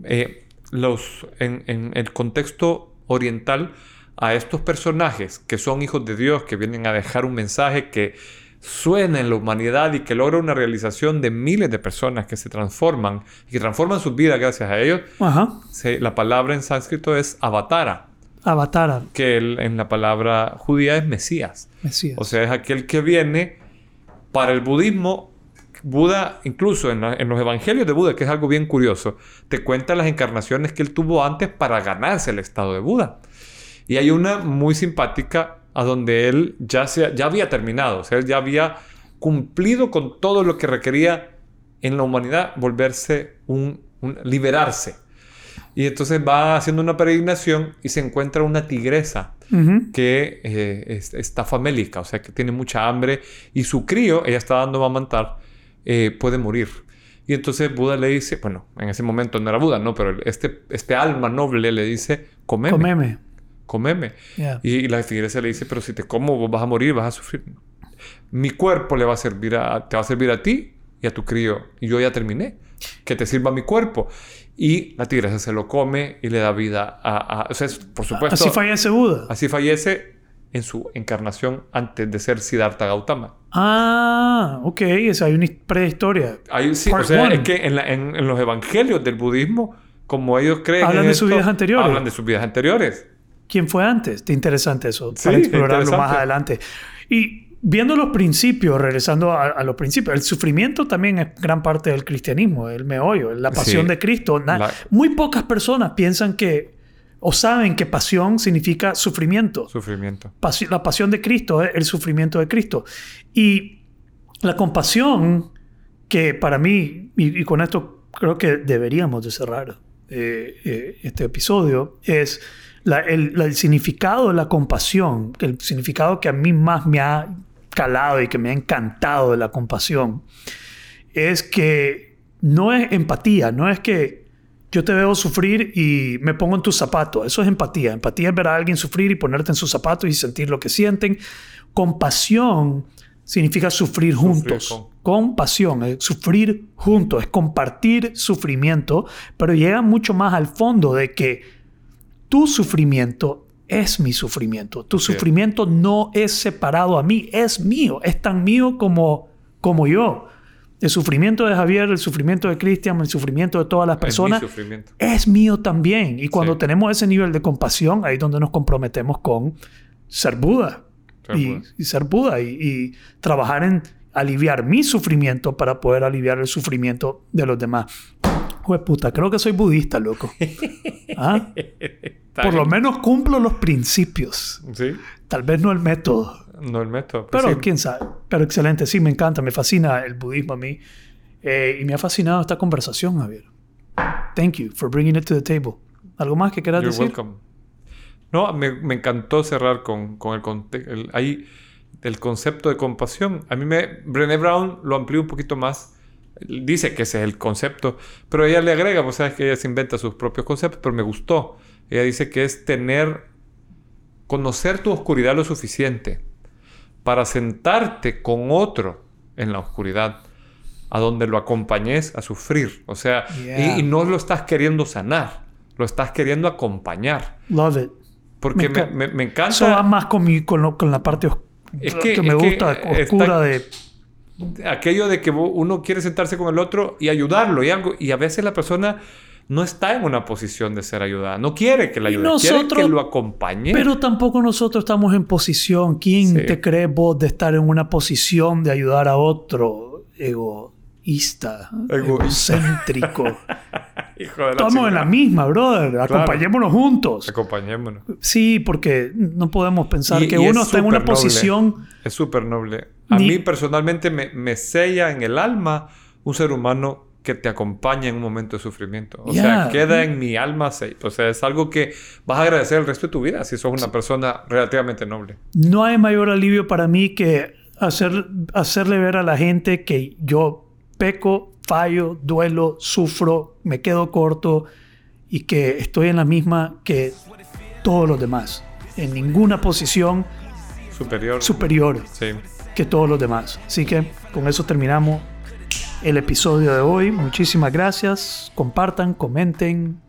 eh, los, en, en el contexto oriental, a estos personajes que son hijos de Dios, que vienen a dejar un mensaje que suena en la humanidad y que logra una realización de miles de personas que se transforman y que transforman sus vidas gracias a ellos, Ajá. se- la palabra en sánscrito es avatara, Avatar, que el- en la palabra judía es Mesías. Mesías. O sea, es aquel que viene para el budismo. Buda, incluso en, la- en los evangelios de Buda, que es algo bien curioso, te cuenta las encarnaciones que él tuvo antes para ganarse el estado de Buda. Y hay una muy simpática a donde él ya, se, ya había terminado, o sea, él ya había cumplido con todo lo que requería en la humanidad volverse un, un- liberarse. Y entonces va haciendo una peregrinación y se encuentra una tigresa que eh, es- está famélica, o sea, que tiene mucha hambre y su crío, ella está dando a amamantar, eh, puede morir. Y entonces Buda le dice, bueno, en ese momento no era Buda, no, pero este, este alma noble le dice, comeme, Comeme. comeme. Yeah. Y, la tigresa le dice, pero si te como vos vas a morir, vas a sufrir. Mi cuerpo le va a servir a, te va a servir a ti y a tu crío. Y yo ya terminé. Que te sirva mi cuerpo. Y la tigresa se lo come y le da vida a... a- o sea, por supuesto... Así fallece Buda. Así fallece en su encarnación antes de ser Siddhartha Gautama. Ah, ok. Esa hay una prehistoria. Ahí sí, o sea, one. es que en, la- en- en los evangelios del budismo, como ellos creen Hablan en de sus vidas anteriores. Hablan de sus vidas anteriores. ¿Quién fue antes? Está interesante eso. Sí, para explorarlo más adelante. Y viendo los principios, regresando a, a los principios, el sufrimiento también es gran parte del cristianismo, el meollo, la pasión Sí. de Cristo. Na- La- Muy pocas personas piensan que o saben que pasión significa sufrimiento. Sufrimiento. La pasión de Cristo es el sufrimiento de Cristo. Y la compasión, que para mí, y, y con esto creo que deberíamos de cerrar eh, eh, este episodio, es la- el, la- el significado de la compasión, el significado que a mí más me ha calado y que me ha encantado de la compasión, es que no es empatía, no es que yo te veo sufrir y me pongo en tus zapatos. Eso es empatía. Empatía es ver a alguien sufrir y ponerte en sus zapatos y sentir lo que sienten. Compasión significa sufrir juntos. con. Compasión es sufrir juntos, es compartir sufrimiento, pero llega mucho más al fondo de que tu sufrimiento es mi sufrimiento. Tu sufrimiento no es separado a mí, es mío, es tan mío como, como yo. El sufrimiento de Javier, el sufrimiento de Cristian, el sufrimiento de todas las personas Es mi sufrimiento. es mío también. Y cuando Sí. tenemos ese nivel de compasión, ahí es donde nos comprometemos con ser Buda. Ser y, Buda. y ser Buda y, y trabajar en aliviar mi sufrimiento para poder aliviar el sufrimiento de los demás. Jue puta, creo que soy budista, loco. ¿Ah? Por lo menos cumplo los principios. Sí, Tal vez no el método. No el método. pues Pero sí. quién sabe. Pero excelente, sí, me encanta, me fascina el budismo a mí. Eh, y me ha fascinado esta conversación, Javier. Thank you for bringing it to the table. ¿Algo más que quieras You're decir? welcome. No, me, me encantó cerrar con, con el, el- ahí el concepto de compasión. A mí me... Brené Brown lo amplió un poquito más. Dice que ese es el concepto, pero ella le agrega, pues sabes que ella se inventa sus propios conceptos, pero me gustó. Ella dice que es tener, conocer tu oscuridad lo suficiente para sentarte con otro en la oscuridad, a donde lo acompañes a sufrir. O sea, y- Yeah. y, no lo estás queriendo sanar, lo estás queriendo acompañar. Love it. Porque Me me, enca- me- me encanta... Eso va más con, mi- con, lo- con la parte os- Es que, que- me es que gusta, está- oscura de... aquello de que uno quiere sentarse con el otro y ayudarlo y algo y a veces la persona no está en una posición de ser ayudada, no quiere que la ayude, quiere que lo acompañe. Pero tampoco nosotros estamos en posición. ¿Quién Sí. te cree vos de estar en una posición de ayudar a otro egoísta, Egoísta. egocéntrico? Hijo de la Estamos en la misma, brother. Acompañémonos juntos. Acompañémonos. Sí, porque no podemos pensar Y- que y es uno está en una noble. posición. Es súper noble. A Ni- mí personalmente me, me sella en el alma un ser humano que te acompaña en un momento de sufrimiento. O Ya. sea, queda en mi alma. O sea, es algo que vas a agradecer el resto de tu vida si sos una persona relativamente noble. No hay mayor alivio para mí que hacer, hacerle ver a la gente que yo peco, fallo, duelo, sufro, me quedo corto y que estoy en la misma que todos los demás. En ninguna posición Superior. superior sí. que todos los demás. Así que con eso terminamos el episodio de hoy. Muchísimas gracias. Compartan, comenten,